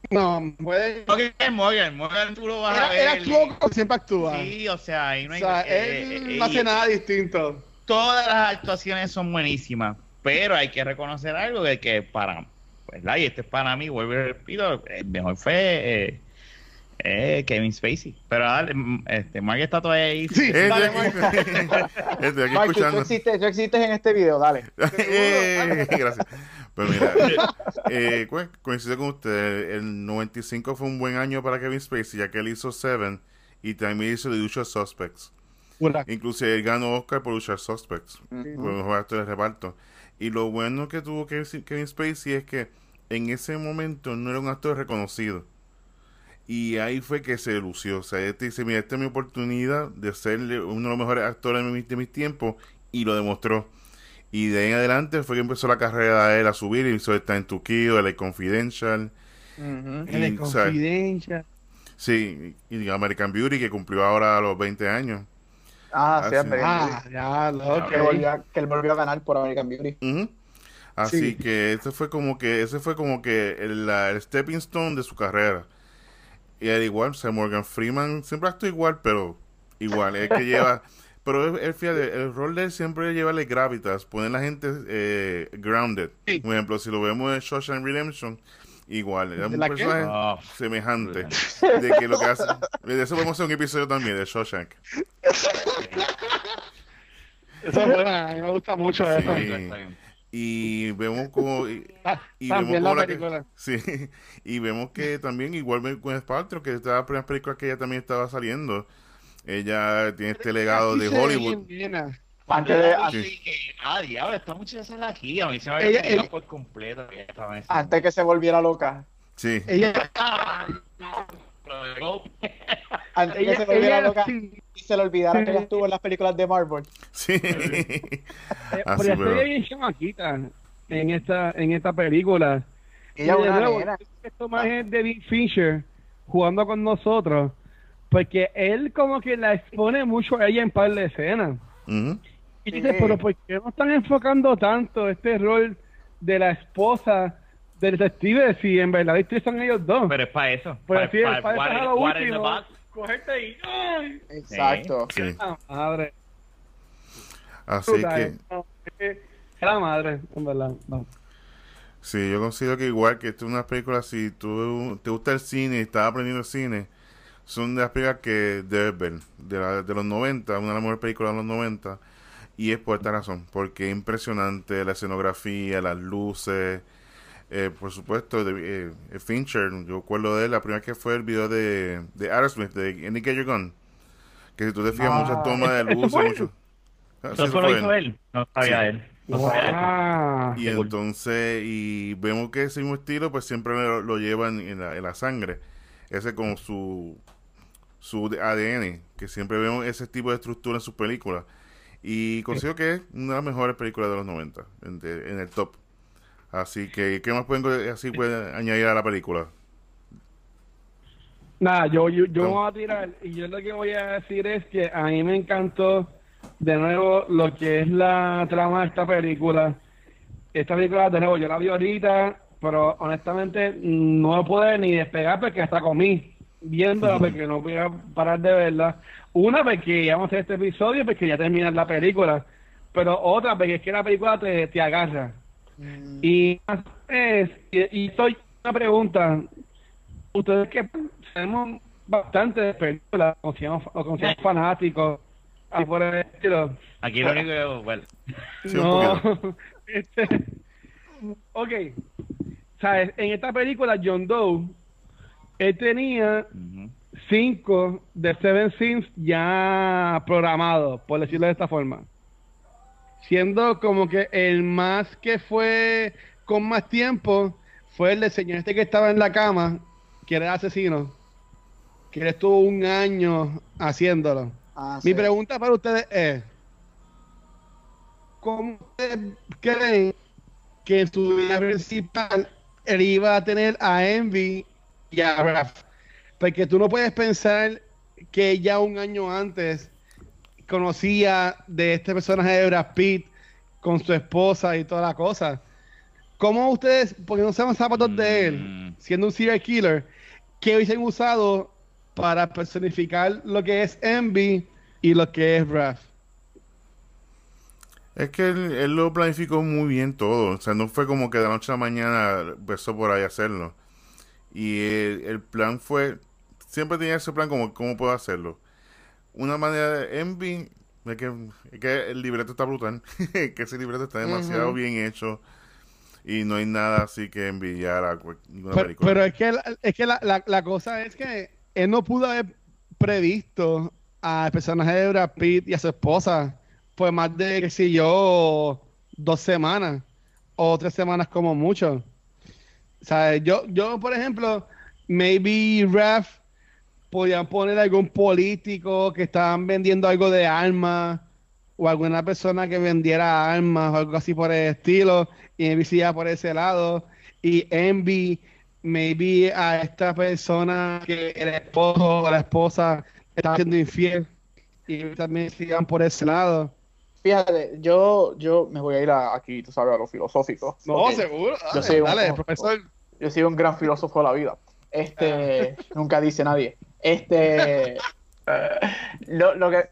Speaker 3: no, puede...
Speaker 4: Porque es Morgan, Morgan tú lo vas a
Speaker 3: Él, él
Speaker 4: ver.
Speaker 3: actuó como siempre actúa.
Speaker 4: Sí, o sea, ahí no
Speaker 3: o
Speaker 4: hay...
Speaker 3: sea,
Speaker 4: eh,
Speaker 3: él
Speaker 4: eh,
Speaker 3: no hace nada distinto.
Speaker 4: Todas las actuaciones son buenísimas, pero hay que reconocer algo de que para... ¿verdad? Y este es para mí, vuelvo y repito, el mejor fue eh, eh, Kevin Spacey. Pero dale, mm, este, Mark está todavía ahí.
Speaker 3: Sí, dale,
Speaker 1: este aquí
Speaker 2: Mike, tú
Speaker 1: escuchando.
Speaker 2: existes, tú existes en este video, dale.
Speaker 1: Eh, Gracias. Pero mira, eh, co- coincido con usted. El 95 fue un buen año para Kevin Spacey, ya que él hizo Seven y también hizo The Usual Suspects.
Speaker 3: Pura.
Speaker 1: Inclusive él ganó Oscar por Usual Suspects,
Speaker 2: Ujú.
Speaker 1: por mejor actor de reparto. Y lo bueno que tuvo Kevin Spacey es que en ese momento no era un actor reconocido. Y ahí fue que se lució. O sea, este dice, mira, esta es mi oportunidad de ser uno de los mejores actores de mis, de mis tiempos. Y lo demostró. Y de ahí en adelante fue que empezó la carrera de él a subir. Y hizo Time to Kill, LA Confidential. Y,
Speaker 3: Él es
Speaker 1: o sea,
Speaker 3: confidencia.
Speaker 1: Sí, y American Beauty, que cumplió ahora a los 20 años.
Speaker 2: Ah, sí,
Speaker 1: Ah,
Speaker 2: American
Speaker 3: Ah, ya, lo
Speaker 2: Beauty. Que, volvió que él volvió a ganar por American Beauty.
Speaker 1: Ujú. Así
Speaker 3: Sí.
Speaker 1: que ese fue como que ese fue como que el, la- el stepping stone de su carrera. Y al igual, o sea, Morgan Freeman siempre actúa igual, pero igual, es que lleva, pero él, fíjate, el rol de él siempre lleva el gravitas, poner la gente eh, grounded.
Speaker 3: Sí.
Speaker 1: Por ejemplo, si lo vemos en Shawshank Redemption, igual, era
Speaker 3: ¿De
Speaker 1: un personaje
Speaker 4: Oh,
Speaker 1: semejante. De que lo que hace, de eso podemos hacer un episodio también de Shawshank.
Speaker 3: Eso es bueno, a mí me gusta mucho
Speaker 1: Sí.
Speaker 3: eso.
Speaker 1: Y vemos como y,
Speaker 3: Ah,
Speaker 1: y
Speaker 3: También
Speaker 1: vemos
Speaker 3: la
Speaker 1: como la que-
Speaker 3: película.
Speaker 1: Sí, y vemos que también, igual con Paltrow, que estaba la primera película que ella también estaba saliendo. Ella tiene este legado de Hollywood.
Speaker 3: bien.
Speaker 2: Antes de,
Speaker 4: Sí, que, ah, diablo, esta muchacha sale aquí. A mí se me
Speaker 3: Ella-
Speaker 4: había
Speaker 3: ella-
Speaker 4: por completo.
Speaker 2: antes que se volviera loca.
Speaker 1: Sí,
Speaker 3: Ella,
Speaker 4: Ah.
Speaker 2: Antes que
Speaker 3: Ella-
Speaker 2: se volviera
Speaker 3: ella
Speaker 2: loca
Speaker 3: sí.
Speaker 2: y se le olvidara que ella estuvo en las películas de Marvel.
Speaker 1: Sí.
Speaker 3: Eh,
Speaker 1: Así,
Speaker 3: pero ella se
Speaker 1: pero-
Speaker 3: ve bien chamaquita en esta, en esta película.
Speaker 2: Ella
Speaker 3: Y
Speaker 2: es
Speaker 3: de nuevo, esto más es David Fincher jugando con nosotros, porque él como que la expone mucho a ella en par de escenas. Y dices,
Speaker 2: Sí.
Speaker 3: pero ¿por qué no están enfocando tanto este rol de la esposa del detective si en verdad son ellos dos?
Speaker 4: Pero es para eso.
Speaker 3: Pues para
Speaker 4: what
Speaker 3: eso es
Speaker 4: in-
Speaker 3: lo último. Cogerte y... ¡Ay!
Speaker 2: Exacto.
Speaker 1: Sí.
Speaker 3: Madre.
Speaker 1: Así
Speaker 3: Puta,
Speaker 1: que,
Speaker 3: no, la madre, en verdad. No.
Speaker 1: sí, yo considero que igual que esto es una película, si tú te gusta el cine y estás aprendiendo cine, son de las películas que debes ver. De, la- de los 90, una de las mejores películas de los 90. Y es por esta razón, porque es impresionante la escenografía, las luces. eh, por supuesto, de, eh, Fincher, yo recuerdo de él, la primera que fue el video de, de Aerosmith, de Any Get Your Gun. Que si tú te fijas,
Speaker 2: Ah,
Speaker 1: muchas tomas de
Speaker 3: ¿ese
Speaker 1: luces, mucho. Ah,
Speaker 4: ¿Eso fue lo hizo él? No sabía
Speaker 1: Sí.
Speaker 4: él. No sabía él.
Speaker 3: Wow.
Speaker 1: Y entonces, y vemos que ese mismo estilo, pues siempre lo, lo llevan en la, en la sangre. Ese como su, su ADN, que siempre vemos ese tipo de estructura en sus películas. Y considero que es una de las mejores películas de los 90, en, de- en el top. Así que, ¿qué más pueden así pueden añadir a la película?
Speaker 3: Nada, yo, yo, yo
Speaker 1: No.
Speaker 3: voy a tirar y yo lo que voy a decir es que a mí me encantó de nuevo lo que es la trama de esta película. Esta película, de nuevo, yo la vi ahorita, pero honestamente no me pude ni despegar porque hasta comí viéndola porque no voy a parar de verla. Una porque ya vamos a hacer este episodio porque ya termina la película, pero otra porque es que la película te, te agarra.
Speaker 2: Mm,
Speaker 3: Y es, y, una pregunta, ustedes que sabemos bastante de películas, o o como seamos fanáticos, así por el estilo.
Speaker 4: Aquí lo único que. Bueno,
Speaker 1: Sí,
Speaker 3: no, este, ok, sabes, en esta película John Doe, él tenía cinco de Seven Sins ya programados, por decirlo de esta forma. Siendo como que el más que fue con más tiempo fue el del señor este que estaba en la cama, que era el asesino, que él estuvo un año haciéndolo.
Speaker 2: Ah,
Speaker 3: Mi
Speaker 2: sí.
Speaker 3: pregunta para ustedes es, ¿cómo ustedes creen que en su vida principal él iba a tener a Envy y a Raph? Porque tú no puedes pensar que ya un año antes conocía de este personaje de Brad Pitt con su esposa y toda la cosa. ¿Cómo ustedes, porque no sean zapatos de él,
Speaker 4: Mm.
Speaker 3: siendo un serial killer, que hubiesen usado para personificar lo que es Envy y lo que es Raph?
Speaker 1: Es que él, él lo planificó muy bien todo. O sea, no fue como que de la noche a la mañana empezó por ahí a hacerlo. Y el, el plan fue. Siempre tenía ese plan como cómo puedo hacerlo. Una manera de Envy. Es que, es que el libreto está brutal. que ese libreto está demasiado bien hecho. Y no hay nada así que envidiar a ninguna
Speaker 3: Pero,
Speaker 1: película.
Speaker 3: pero es que, la, es que la, la- la cosa es que él no pudo haber previsto al personaje de Brad Pitt y a su esposa por más de, qué sé yo, dos semanas o tres semanas como mucho. O sea, yo, yo, por ejemplo, maybe Raph podían poner algún político que estaban vendiendo algo de armas o alguna persona que vendiera armas o algo así por el estilo y Envy por ese lado y Envy maybe a esta persona que el esposo o la esposa estaba siendo infiel y también se iban por ese lado.
Speaker 2: Fíjate, yo, yo me voy a ir a- aquí, tú sabes, a lo filosófico. porque
Speaker 3: seguro.
Speaker 2: Yo soy un-
Speaker 3: dale, profesor.
Speaker 2: Yo soy un gran filósofo de la vida. Este, nunca dice nadie. Este, lo, lo que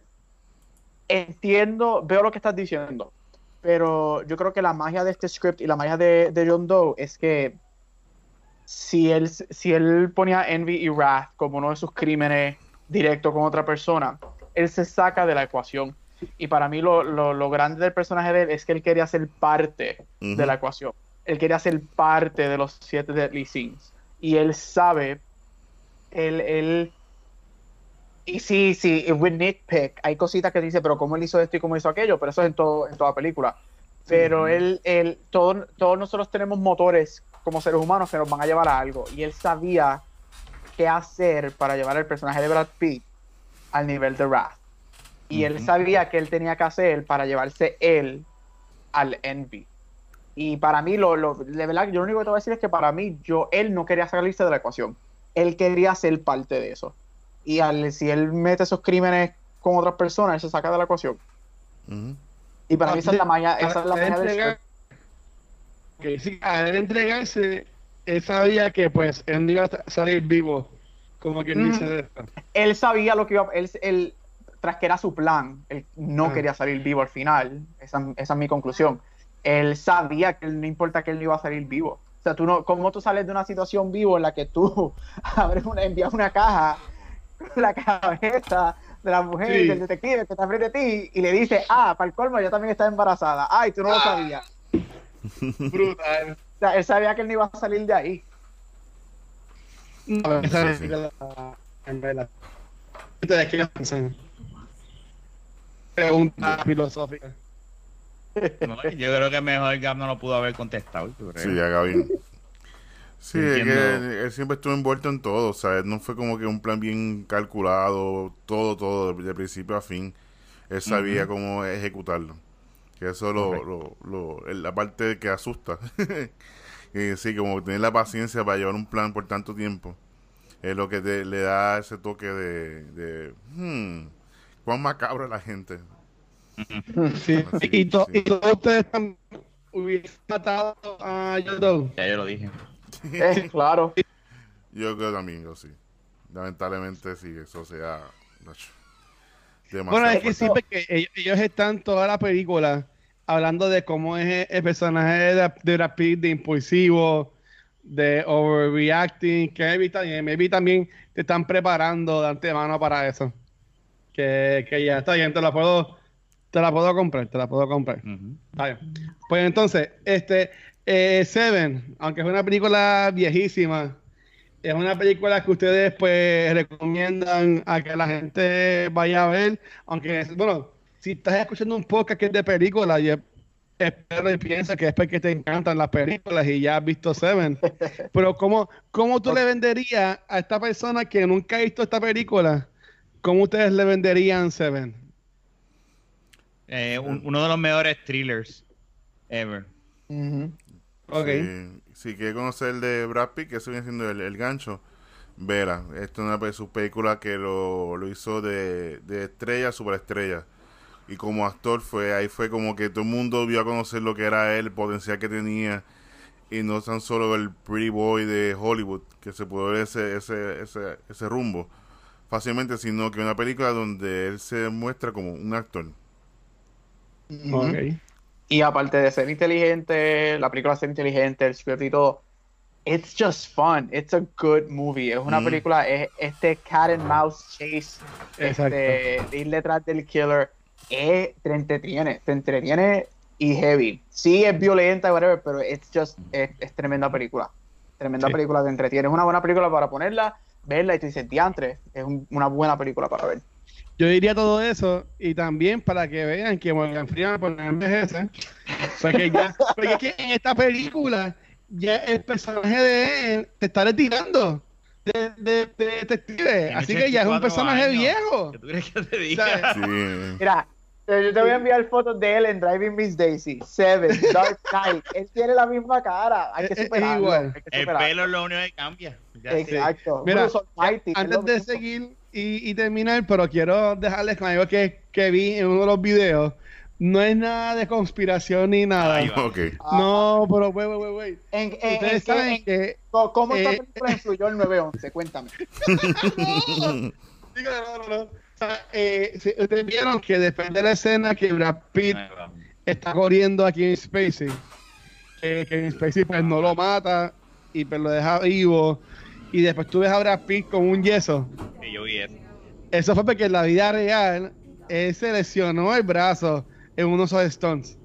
Speaker 2: entiendo, veo lo que estás diciendo, pero yo creo que la magia de este script y la magia de, de John Doe es que si él, si él ponía Envy y Wrath como uno de sus crímenes directo con otra persona, él se saca de la ecuación. Y para mí lo, lo, lo grande del personaje de él es que él quería ser parte
Speaker 1: Ujú.
Speaker 2: de la ecuación. Él quería ser parte de los siete Deadly Sins. Y él sabe, él, él, y sí, sí, with nitpick, hay cositas que dice, pero cómo él hizo esto y cómo hizo aquello, pero eso es en, todo, en toda película. Pero él, él, todo- todos nosotros tenemos motores como seres humanos que nos van a llevar a algo. Y él sabía qué hacer para llevar al personaje de Brad Pitt al nivel de Wrath. Y él sabía que él tenía que hacer para llevarse él al Envy. Y para mí, lo, lo, de verdad, yo lo único que te voy a decir es que para mí, yo, él no quería salirse de la ecuación. Él quería ser parte de eso. Y al, si él mete esos crímenes con otras personas, él se saca de la ecuación. Y para mí esa es la magia, esa es la magia del
Speaker 3: entregar-
Speaker 2: show.
Speaker 3: que sí, al entregarse, él sabía que pues él no iba a salir vivo, como quien dice de esto.
Speaker 2: Él sabía lo que iba él, él tras que era su plan, él no
Speaker 3: Ah.
Speaker 2: quería salir vivo al final. Esa, esa es mi conclusión. Él sabía que no importa que él no iba a salir vivo. O sea, tú no, ¿cómo tú sales de una situación vivo en la que tú abres una, envías una caja con la cabeza de la mujer
Speaker 3: Sí.
Speaker 2: del detective que está frente a ti y le dice, ah, para el colmo, ella también está embarazada. Ay, tú no lo sabías.
Speaker 3: Brutal.
Speaker 2: O sea, él sabía que él no iba a salir de ahí.
Speaker 3: No,
Speaker 1: Sí, sí.
Speaker 3: la- en. Pregunta filosófica.
Speaker 4: No, yo creo que mejor Gab no lo pudo haber contestado.
Speaker 1: Sí, ya Gaby. Sí, es que él siempre estuvo envuelto en todo, o sea, no fue como que un plan bien calculado, todo, todo, de principio a fin. Él sabía cómo ejecutarlo. Que eso es lo, lo, lo- la parte que asusta. y sí, como tener la paciencia para llevar un plan por tanto tiempo. Es lo que te- le da ese toque de, de hmm, cuán macabro es la gente.
Speaker 3: Sí.
Speaker 1: Así,
Speaker 3: y, to-
Speaker 1: sí.
Speaker 3: y todos ustedes también hubiesen matado a Yodo.
Speaker 4: Ya yo lo dije.
Speaker 2: Eh, claro.
Speaker 1: Yo creo también, yo sí. Lamentablemente sí, eso sea nacho, demasiado
Speaker 3: Bueno, es que sí,
Speaker 1: fuerte.
Speaker 3: porque ellos, ellos están toda la película hablando de cómo es el personaje de, de Brad Pitt, de impulsivo, de overreacting, que maybe también, maybe también te están preparando de antemano para eso. Que, que ya está bien, te la puedo, te la puedo comprar, te la puedo comprar. Bien. Pues entonces, este, eh, Seven, aunque es una película viejísima, es una película que ustedes pues recomiendan a que la gente vaya a ver, aunque, bueno, si estás escuchando un podcast que es de películas, yo espero y pienso que es porque te encantan las películas y ya has visto Seven, pero ¿cómo, cómo tú le venderías a esta persona que nunca ha visto esta película? ¿Cómo ustedes le venderían Seven?
Speaker 4: Eh, un- uno de los mejores thrillers ever.
Speaker 2: Ujú.
Speaker 3: Ok.
Speaker 1: Si, si quiere conocer el de Brad Pitt, que eso viene siendo el, el gancho, verá. Esta es una de sus películas que lo, lo hizo de, de estrella a superestrella. Y como actor fue, ahí fue como que todo el mundo vio a conocer lo que era él, el potencial que tenía. Y no tan solo el pretty boy de Hollywood, que se pudo ver ese, ese, ese, ese rumbo fácilmente, sino que una película donde él se muestra como un actor.
Speaker 3: Ok.
Speaker 2: Y aparte de ser inteligente, la película ser inteligente, el script y todo, it's just fun. It's a good movie. Es una
Speaker 1: Mm.
Speaker 2: película, es este cat and mouse chase, este, de ir detrás del killer, eh, te entretiene, te entretiene y heavy. Sí es violenta, whatever, pero it's just, es, es tremenda película. Tremenda
Speaker 3: Sí.
Speaker 2: película, te entretiene. Es una buena película para ponerla, verla y tú dices, diantre, es un- una buena película para ver.
Speaker 3: Yo diría todo eso y también para que vean que Morgan Freeman no envejece. Porque, ya, porque es que en esta película ya el personaje de él te está retirando de, de, de detective. Así que ya es un
Speaker 4: 84
Speaker 3: personaje
Speaker 4: años.
Speaker 3: viejo.
Speaker 4: ¿Qué tú crees que te diga?
Speaker 1: Sí.
Speaker 2: Mira, yo te voy a enviar fotos de él en Driving Miss Daisy, Seven, Dark Knight. Él tiene la misma cara. Hay que superarlo.
Speaker 3: igual.
Speaker 2: hay que
Speaker 4: El
Speaker 2: superarlo.
Speaker 4: pelo es lo único que cambia. Ya.
Speaker 2: Exacto.
Speaker 3: Mira,
Speaker 2: Bruce Almighty, es
Speaker 3: Antes de
Speaker 2: mismo.
Speaker 3: seguir y, y terminar, pero quiero dejarles con algo que, que vi en uno de los videos. No es nada de conspiración ni nada.
Speaker 2: Ah,
Speaker 3: No, pero wait, wait, wait, wait.
Speaker 2: En, en-
Speaker 3: Ustedes
Speaker 2: en
Speaker 3: saben
Speaker 2: en-
Speaker 3: que
Speaker 2: ¿Cómo esta
Speaker 3: eh,
Speaker 2: película influyó el 911? Cuéntame.
Speaker 3: Digo, no, no, no. O sea, eh, ustedes vieron que después de la escena que Brad Pitt está corriendo aquí en Spacey, que en Spacey pues no lo mata y pues lo deja vivo, y después tú ves a Brad Pitt con un yeso.
Speaker 4: Sí, yo vi eso.
Speaker 3: Eso fue porque en la vida real él se lesionó el brazo en unos de stunts.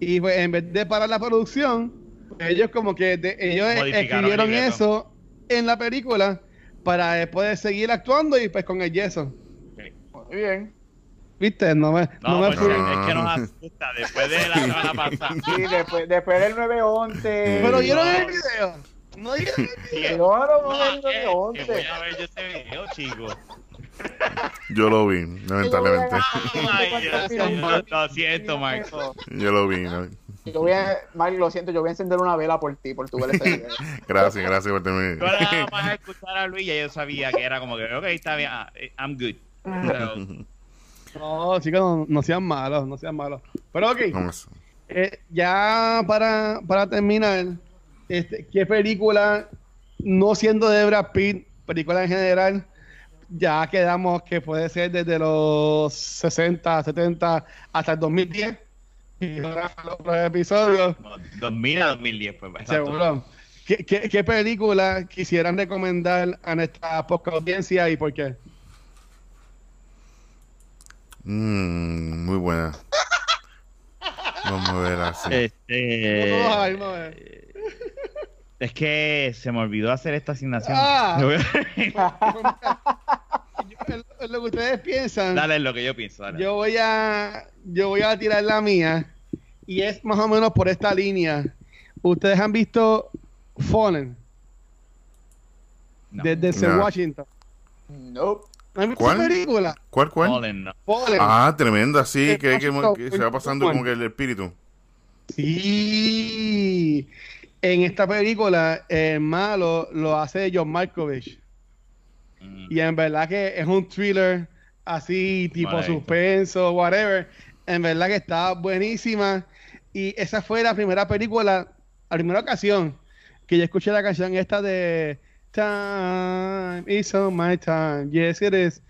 Speaker 3: Y pues en vez de parar la producción, pues, ellos como que de- ellos
Speaker 4: el
Speaker 3: escribieron eso en la película para poder seguir actuando y pues con el yeso.
Speaker 2: Muy bien.
Speaker 3: ¿Viste? No me, no
Speaker 4: No,
Speaker 3: me
Speaker 4: pues,
Speaker 3: fui.
Speaker 4: es que nos asusta después de la semana pasada.
Speaker 2: Sí, después, después del 911.
Speaker 3: Pero vieron
Speaker 4: No.
Speaker 3: el video. No digas
Speaker 2: Claro, no,
Speaker 4: Ah,
Speaker 2: no, no,
Speaker 4: eh,
Speaker 2: no,
Speaker 4: voy a ver yo ese video, chico.
Speaker 1: Yo lo vi, lamentablemente.
Speaker 4: Lo siento, Mark.
Speaker 1: Yo lo vi. ¿no?
Speaker 2: Yo voy a, Mike, lo siento, yo voy a encender una vela por ti, por tu video.
Speaker 1: Gracias, gracias por terminar.
Speaker 4: Yo nada más escuchar a Luis, ya yo sabía que era como que, ok, está bien, ah, eh, I'm good. So,
Speaker 3: No, chicos, no, no sean malos, no sean malos. Pero ok, eh, ya para, para terminar, este, ¿qué película, no siendo de Brad Pitt, película en general, ya quedamos que puede ser desde los 60, 70 hasta el 2010? Y ahora los otros episodios,
Speaker 4: como 2000 a 2010, pues.
Speaker 3: seguro. ¿Qué, qué, qué película quisieran recomendar a nuestra poca audiencia y por qué?
Speaker 1: Mm, muy buena. Vamos a ver así.
Speaker 4: Este,
Speaker 3: Vamos a ver, vamos a ver.
Speaker 4: Es que se me olvidó hacer esta asignación.
Speaker 3: Ah. En lo que ustedes piensan,
Speaker 4: dale lo que yo pienso. Dale.
Speaker 3: yo voy a yo voy a tirar la mía y es más o menos por esta línea. Ustedes han visto Fallen
Speaker 4: No.
Speaker 3: desde
Speaker 1: No.
Speaker 3: Washington. ¿No han visto
Speaker 1: ¿Cuál?
Speaker 3: esa película?
Speaker 1: ¿Cuál, cuál?
Speaker 4: Fallen, no.
Speaker 3: Fallen.
Speaker 1: Ah, tremenda, sí, que, que se va pasando como que el espíritu.
Speaker 3: Sí. En esta película el malo lo hace John Malkovich
Speaker 4: Mm.
Speaker 3: y en verdad que es un thriller así tipo suspenso, whatever. En verdad que está buenísima y esa fue la primera película, la primera ocasión que yo escuché la canción esta de Time is on my time, yes it is.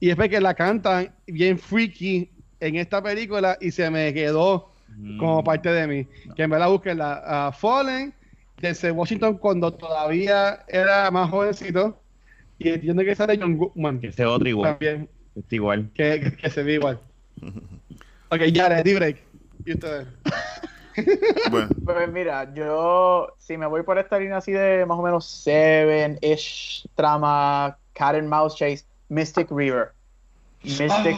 Speaker 3: Y es porque la cantan bien freaky en esta película y se me quedó como
Speaker 4: Mm.
Speaker 3: parte de mí. Que en verdad busquen la uh, Fallen desde Washington cuando todavía era más jovencito. Y entiendo que sale John Goodman
Speaker 4: Que este otro igual.
Speaker 3: también,
Speaker 4: que Este igual.
Speaker 3: que, que- que se ve igual. Ok, ya, ready break. ¿Y ustedes?
Speaker 1: Bueno,
Speaker 2: Pues mira, yo si me voy por esta línea así de más o menos Seven-ish trama, Cat and Mouse Chase, Mystic River. Mystic,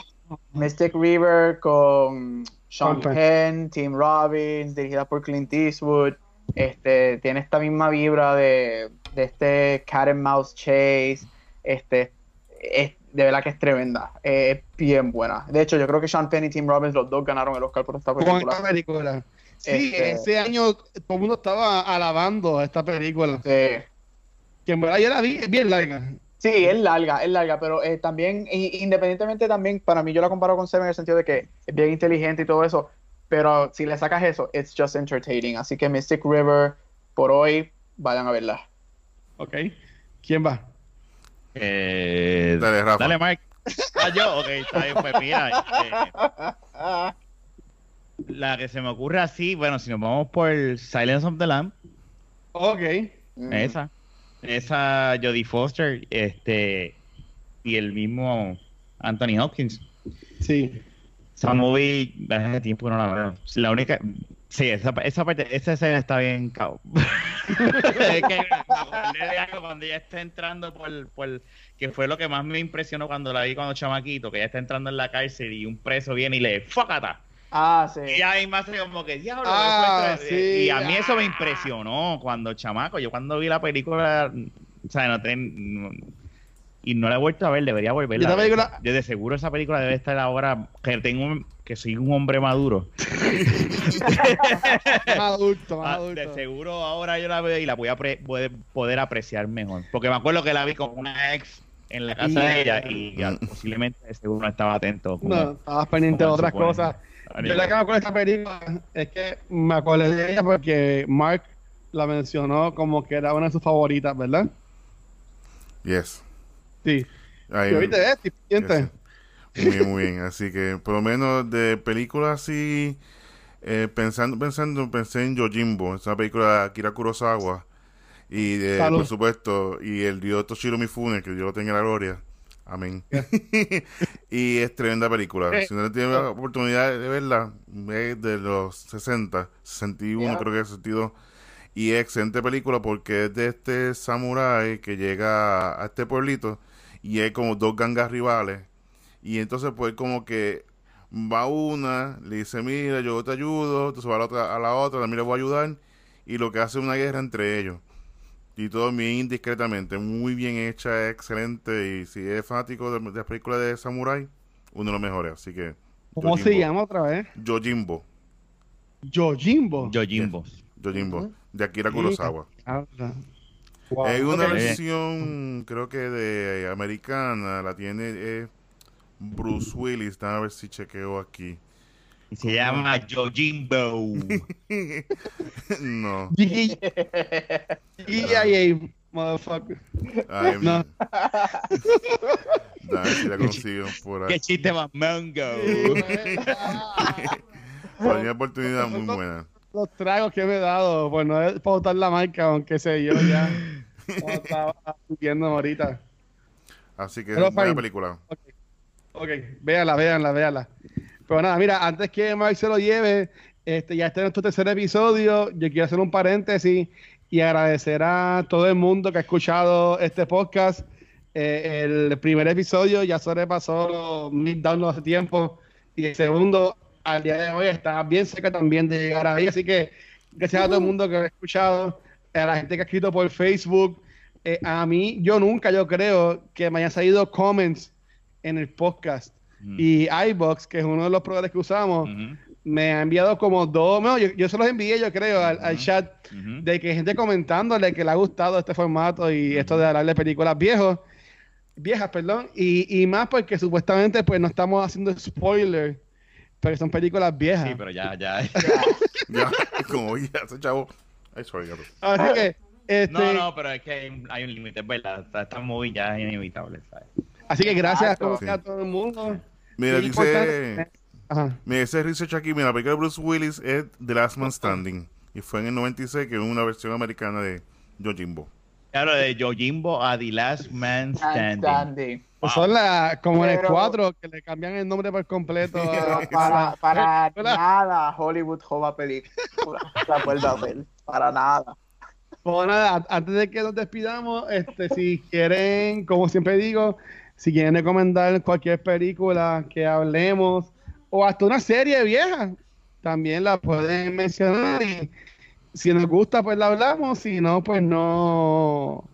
Speaker 2: Mystic River con Sean
Speaker 3: Penn.
Speaker 2: Tim Robbins, dirigida por Clint Eastwood. Este, tiene esta misma vibra de, de este Cat and Mouse Chase. Este, es, de verdad que es tremenda. Es bien buena. De hecho, yo creo que Sean Penn y Tim Robbins, los dos ganaron el Oscar por esta
Speaker 3: Con
Speaker 2: película.
Speaker 3: esta película. Sí,
Speaker 2: Este-
Speaker 3: ese año todo el mundo estaba alabando esta película.
Speaker 2: Sí.
Speaker 3: Que en verdad yo la vi, es bien larga.
Speaker 2: Sí, es larga, es larga, pero eh, también, independientemente también, para mí yo la comparo con Seven en el sentido de que es bien inteligente y todo eso, pero si le sacas eso, it's just entertaining. Así que Mystic River, por hoy, vayan a verla.
Speaker 3: Ok. ¿Quién va?
Speaker 4: Eh,
Speaker 1: Dale, Rafa.
Speaker 4: Dale, Mark. Ah, yo, ok, está bien, pues mira. eh, la que se me ocurre así, bueno, si nos vamos por Silence of the Lamb,
Speaker 3: Ok.
Speaker 2: Mm.
Speaker 4: Esa. Jodie Foster, este, y el mismo Anthony Hopkins.
Speaker 3: Sí.
Speaker 4: Esa movie, hace tiempo que no la veo. La única, sí, esa, esa parte, esa escena está bien cao. es que cuando ella está entrando por, por, que fue lo que más me impresionó cuando la vi cuando chamaquito, que ella está entrando en la cárcel y un preso viene y le ¡fócata!
Speaker 2: Ah, sí.
Speaker 4: Y misma hace como que diablo.
Speaker 3: Ah, sí.
Speaker 4: Y a mí eso me
Speaker 3: Ah.
Speaker 4: impresionó cuando chamaco. Yo cuando vi la película, o sea, no ten- no- y no la he vuelto a ver, debería volverla. Ver.
Speaker 3: película-
Speaker 4: Yo de seguro esa película debe estar ahora que tengo un- que soy un hombre maduro.
Speaker 3: Más adulto, más
Speaker 4: Ah,
Speaker 3: adulto.
Speaker 4: de seguro ahora yo la veo y la voy a pre- poder, poder apreciar mejor. Porque me acuerdo que la vi con una ex en la casa de ella y ya posiblemente de seguro no estaba atento. como-
Speaker 3: No, estabas pendiente de otras cosas. Yo la que me acuerdo de esta película es que me acordé de ella porque Mark la mencionó como que era una de sus favoritas, ¿verdad?
Speaker 1: yes.
Speaker 3: Sí.
Speaker 1: Ahí-
Speaker 3: Y ahorita es, ¿sí? ¿sientes?
Speaker 1: Muy bien, muy bien. Así que, por lo menos de películas así, eh, pensando, pensando, pensé en Yojimbo, esa película de Akira Kurosawa. Y, de, por supuesto, y el dios Toshiro Mifune, que Dios lo tenga en la gloria. Amén. y es tremenda película.
Speaker 3: Eh,
Speaker 1: Si no tiene la oportunidad de verla, es de los 60, 61,
Speaker 2: Yeah.
Speaker 1: creo que es 62. Y es excelente película porque es de este samurái que llega a este pueblito y hay como dos gangas rivales. Y entonces pues como que va una, le dice, mira, yo te ayudo, entonces va a la otra, a la otra también le voy a ayudar. Y lo que hace es una guerra entre ellos. Y todo bien discretamente, muy bien hecha, excelente. Y si es fanático de, de las películas de Samurai, uno de los mejores. Así que.
Speaker 3: ¿Cómo se
Speaker 1: Yojimbo.
Speaker 3: llama otra vez?
Speaker 1: Yojimbo.
Speaker 3: Yojimbo.
Speaker 4: Yojimbo.
Speaker 1: Yojimbo. De Akira Kurosawa.
Speaker 2: Wow.
Speaker 1: Hay una versión, creo que de americana, la tiene eh, Bruce Willis. Déjame ver si chequeo aquí.
Speaker 4: Y se llama Yojimbo.
Speaker 1: no.
Speaker 3: EIA, motherfucker.
Speaker 1: Ay,
Speaker 3: No.
Speaker 1: Dame si la consigo por
Speaker 4: Qué
Speaker 1: ahí.
Speaker 4: chiste más mango.
Speaker 1: Para una oportunidad muy buena.
Speaker 3: Los tragos que me he dado, por no pautar la marca, aunque sé yo ya. como estaba viendo ahorita.
Speaker 1: Así que
Speaker 3: Pero
Speaker 1: buena
Speaker 3: fine.
Speaker 1: película.
Speaker 3: Ok, véanla, véanla, véanla. Pero nada, mira, antes que Mike se lo lleve, este, ya está en nuestro tercer episodio. Yo quiero hacer un paréntesis y agradecer a todo el mundo que ha escuchado este podcast. Eh, el primer episodio ya sobrepasó los mil downloads hace tiempo y el segundo al día de hoy está bien cerca también de llegar ahí. Así que gracias a todo el mundo que ha escuchado, a la gente que ha escrito por Facebook. Eh, a mí, yo nunca, yo creo que me hayan salido comments en el podcast.
Speaker 4: Mm.
Speaker 3: Y iBox, que es uno de los programas que usamos, me ha enviado como dos, no, yo, yo se los envié, yo creo, al, chat, de que hay gente comentándole que le ha gustado este formato y esto de hablar de películas viejos, viejas, perdón, y, y más porque supuestamente pues no estamos haciendo spoiler, porque son películas viejas.
Speaker 4: Sí, pero ya, ya.
Speaker 1: Ya, como ya, ese chavo. Ay, sorry, gato.
Speaker 3: Así que, este,
Speaker 4: No, no, pero es que hay, hay un límite, es verdad. Esta, esta movie ya es inevitable, ¿sabes?
Speaker 3: así que gracias
Speaker 2: Exacto.
Speaker 3: como que a todo el mundo.
Speaker 1: Mira,
Speaker 3: Qué importante-
Speaker 1: dice.
Speaker 3: Ajá.
Speaker 1: Mira, ese research aquí, mira, la película de Bruce Willis es The Last Man Standing. Y fue en el 96, que es una versión americana de Yojimbo.
Speaker 4: Claro, de Yojimbo a The Last Man Standing.
Speaker 2: Standing.
Speaker 3: Pues son la, como en el
Speaker 2: Pero-
Speaker 3: 4, que le cambian el nombre por completo. a-
Speaker 2: para, para nada Hollywood joba película. La vuelve a ver. Para nada.
Speaker 3: Pues nada, antes de que nos despidamos, este, si quieren, como siempre digo, si quieren recomendar cualquier película que hablemos o hasta una serie vieja, también la pueden mencionar y si nos gusta, pues la hablamos, si no, pues no.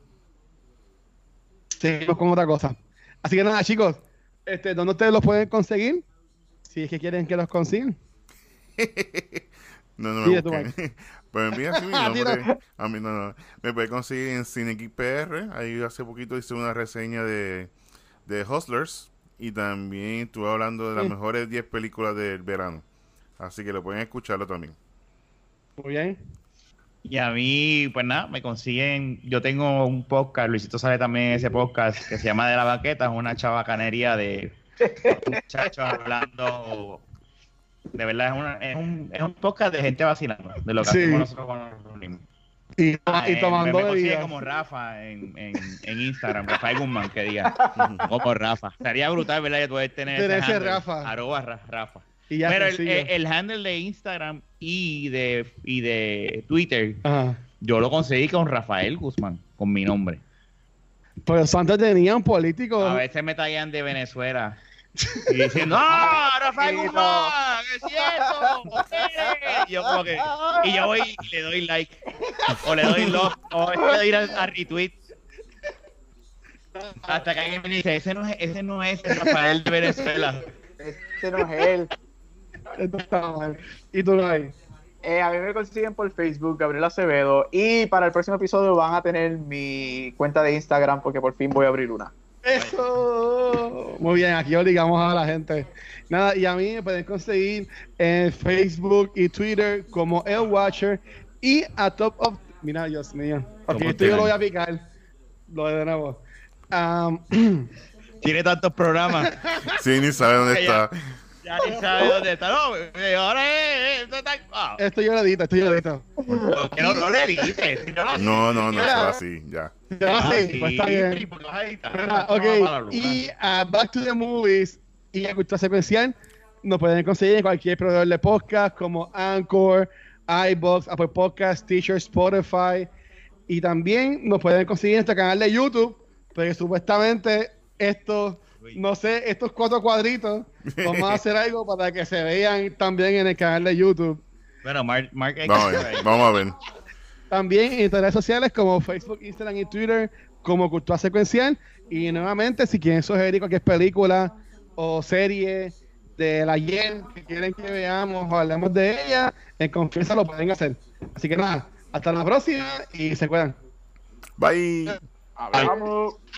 Speaker 3: Seguimos con otra cosa. Así que nada, chicos, este, ¿dónde ustedes los pueden conseguir? Si es que quieren que los consigan.
Speaker 1: No, no me busquen. Pues envía así mi nombre. A mí no, no. Me puede conseguir en CineGeek PR. Ahí hace poquito hice una reseña de, de Hustlers. Y también estuve hablando de las
Speaker 3: Sí.
Speaker 1: mejores 10 películas del verano. Así que lo pueden escucharlo también.
Speaker 3: Muy bien.
Speaker 4: Y a mí, pues nada, me consiguen. Yo tengo un podcast, Luisito sale también ese podcast que se llama De la Baqueta, es una chavacanería de muchachos hablando. De verdad, es, una- es, un, es un podcast de gente vacilando, de lo que
Speaker 3: Sí.
Speaker 4: hacemos nosotros cuando nos reunimos.
Speaker 3: Y,
Speaker 4: Ah,
Speaker 3: y
Speaker 4: eh,
Speaker 3: tomando
Speaker 4: me, me consiguen
Speaker 3: bebidas.
Speaker 4: como Rafa en, en, en Instagram, Rafael Guzmán, que diga. Como Rafa. Sería brutal, ¿verdad? Que poder tener
Speaker 3: ese
Speaker 4: handle,
Speaker 3: Rafa.
Speaker 4: Arroba Ra- Rafa.
Speaker 3: Y ya
Speaker 4: Pero el,
Speaker 3: sencillo.
Speaker 4: el- el handle de Instagram y de, y de Twitter,
Speaker 3: Ajá.
Speaker 4: yo lo conseguí con Rafael Guzmán, con mi nombre.
Speaker 3: Pues antes tenían políticos.
Speaker 4: A veces me tallan de Venezuela y diciendo, ¡Ah, Rafael. Guzmán! ¿Qué es cierto? ¡Eh!". Y yo como que, y yo voy y le doy like, o le doy love, o le doy a, a retweet. Hasta que alguien me dice, ese no es, ese no es el Rafael de Venezuela.
Speaker 2: Este no es él.
Speaker 3: Esto está mal. Y tú no hay.
Speaker 2: Eh, a mí me consiguen por Facebook, Gabriel Acevedo. Y para el próximo episodio van a tener mi cuenta de Instagram porque por fin voy a abrir una.
Speaker 3: Eso. Muy bien, aquí obligamos a la gente. Nada, y a mí me pueden conseguir en Facebook y Twitter como El Watcher y a Top of. Mira, Dios mío. Ok, esto yo lo voy a picar. Lo de nuevo. Um,
Speaker 4: Tiene tantos programas.
Speaker 1: Sí, ni sabe dónde está.
Speaker 4: Ya ni sabe dónde está. No, eh, ahora es. esto está- ah.
Speaker 3: esto yo lo edito, esto yo lo edito.
Speaker 4: ¿Por qué no, no le dices? No
Speaker 1: No, no, eso así, ya.
Speaker 3: Ya,
Speaker 4: Ah,
Speaker 3: sí, pues está bien.
Speaker 4: ¿por qué vas a editar?
Speaker 3: Mira,
Speaker 4: No, para
Speaker 3: ok, y a Back to the Movies y a Cultura Secuencial nos pueden conseguir en cualquier proveedor de podcast como Anchor, iBox, Apple Podcast, Teacher, Spotify y también nos pueden conseguir en nuestro canal de YouTube porque supuestamente estos, no sé, estos cuatro cuadritos vamos a hacer algo para que se vean también en el canal de YouTube.
Speaker 4: Bueno, Mark, Mark X,
Speaker 1: Vamos a ver, vamos a ver.
Speaker 3: También en redes sociales como Facebook, Instagram y Twitter como Cultura Secuencial. Y nuevamente, si quieren sugerir cualquier película o serie de la Yen que quieren que veamos o hablemos de ella, en confianza lo pueden hacer. Así que nada, hasta la próxima y se cuidan.
Speaker 1: Bye.
Speaker 2: Hablamos.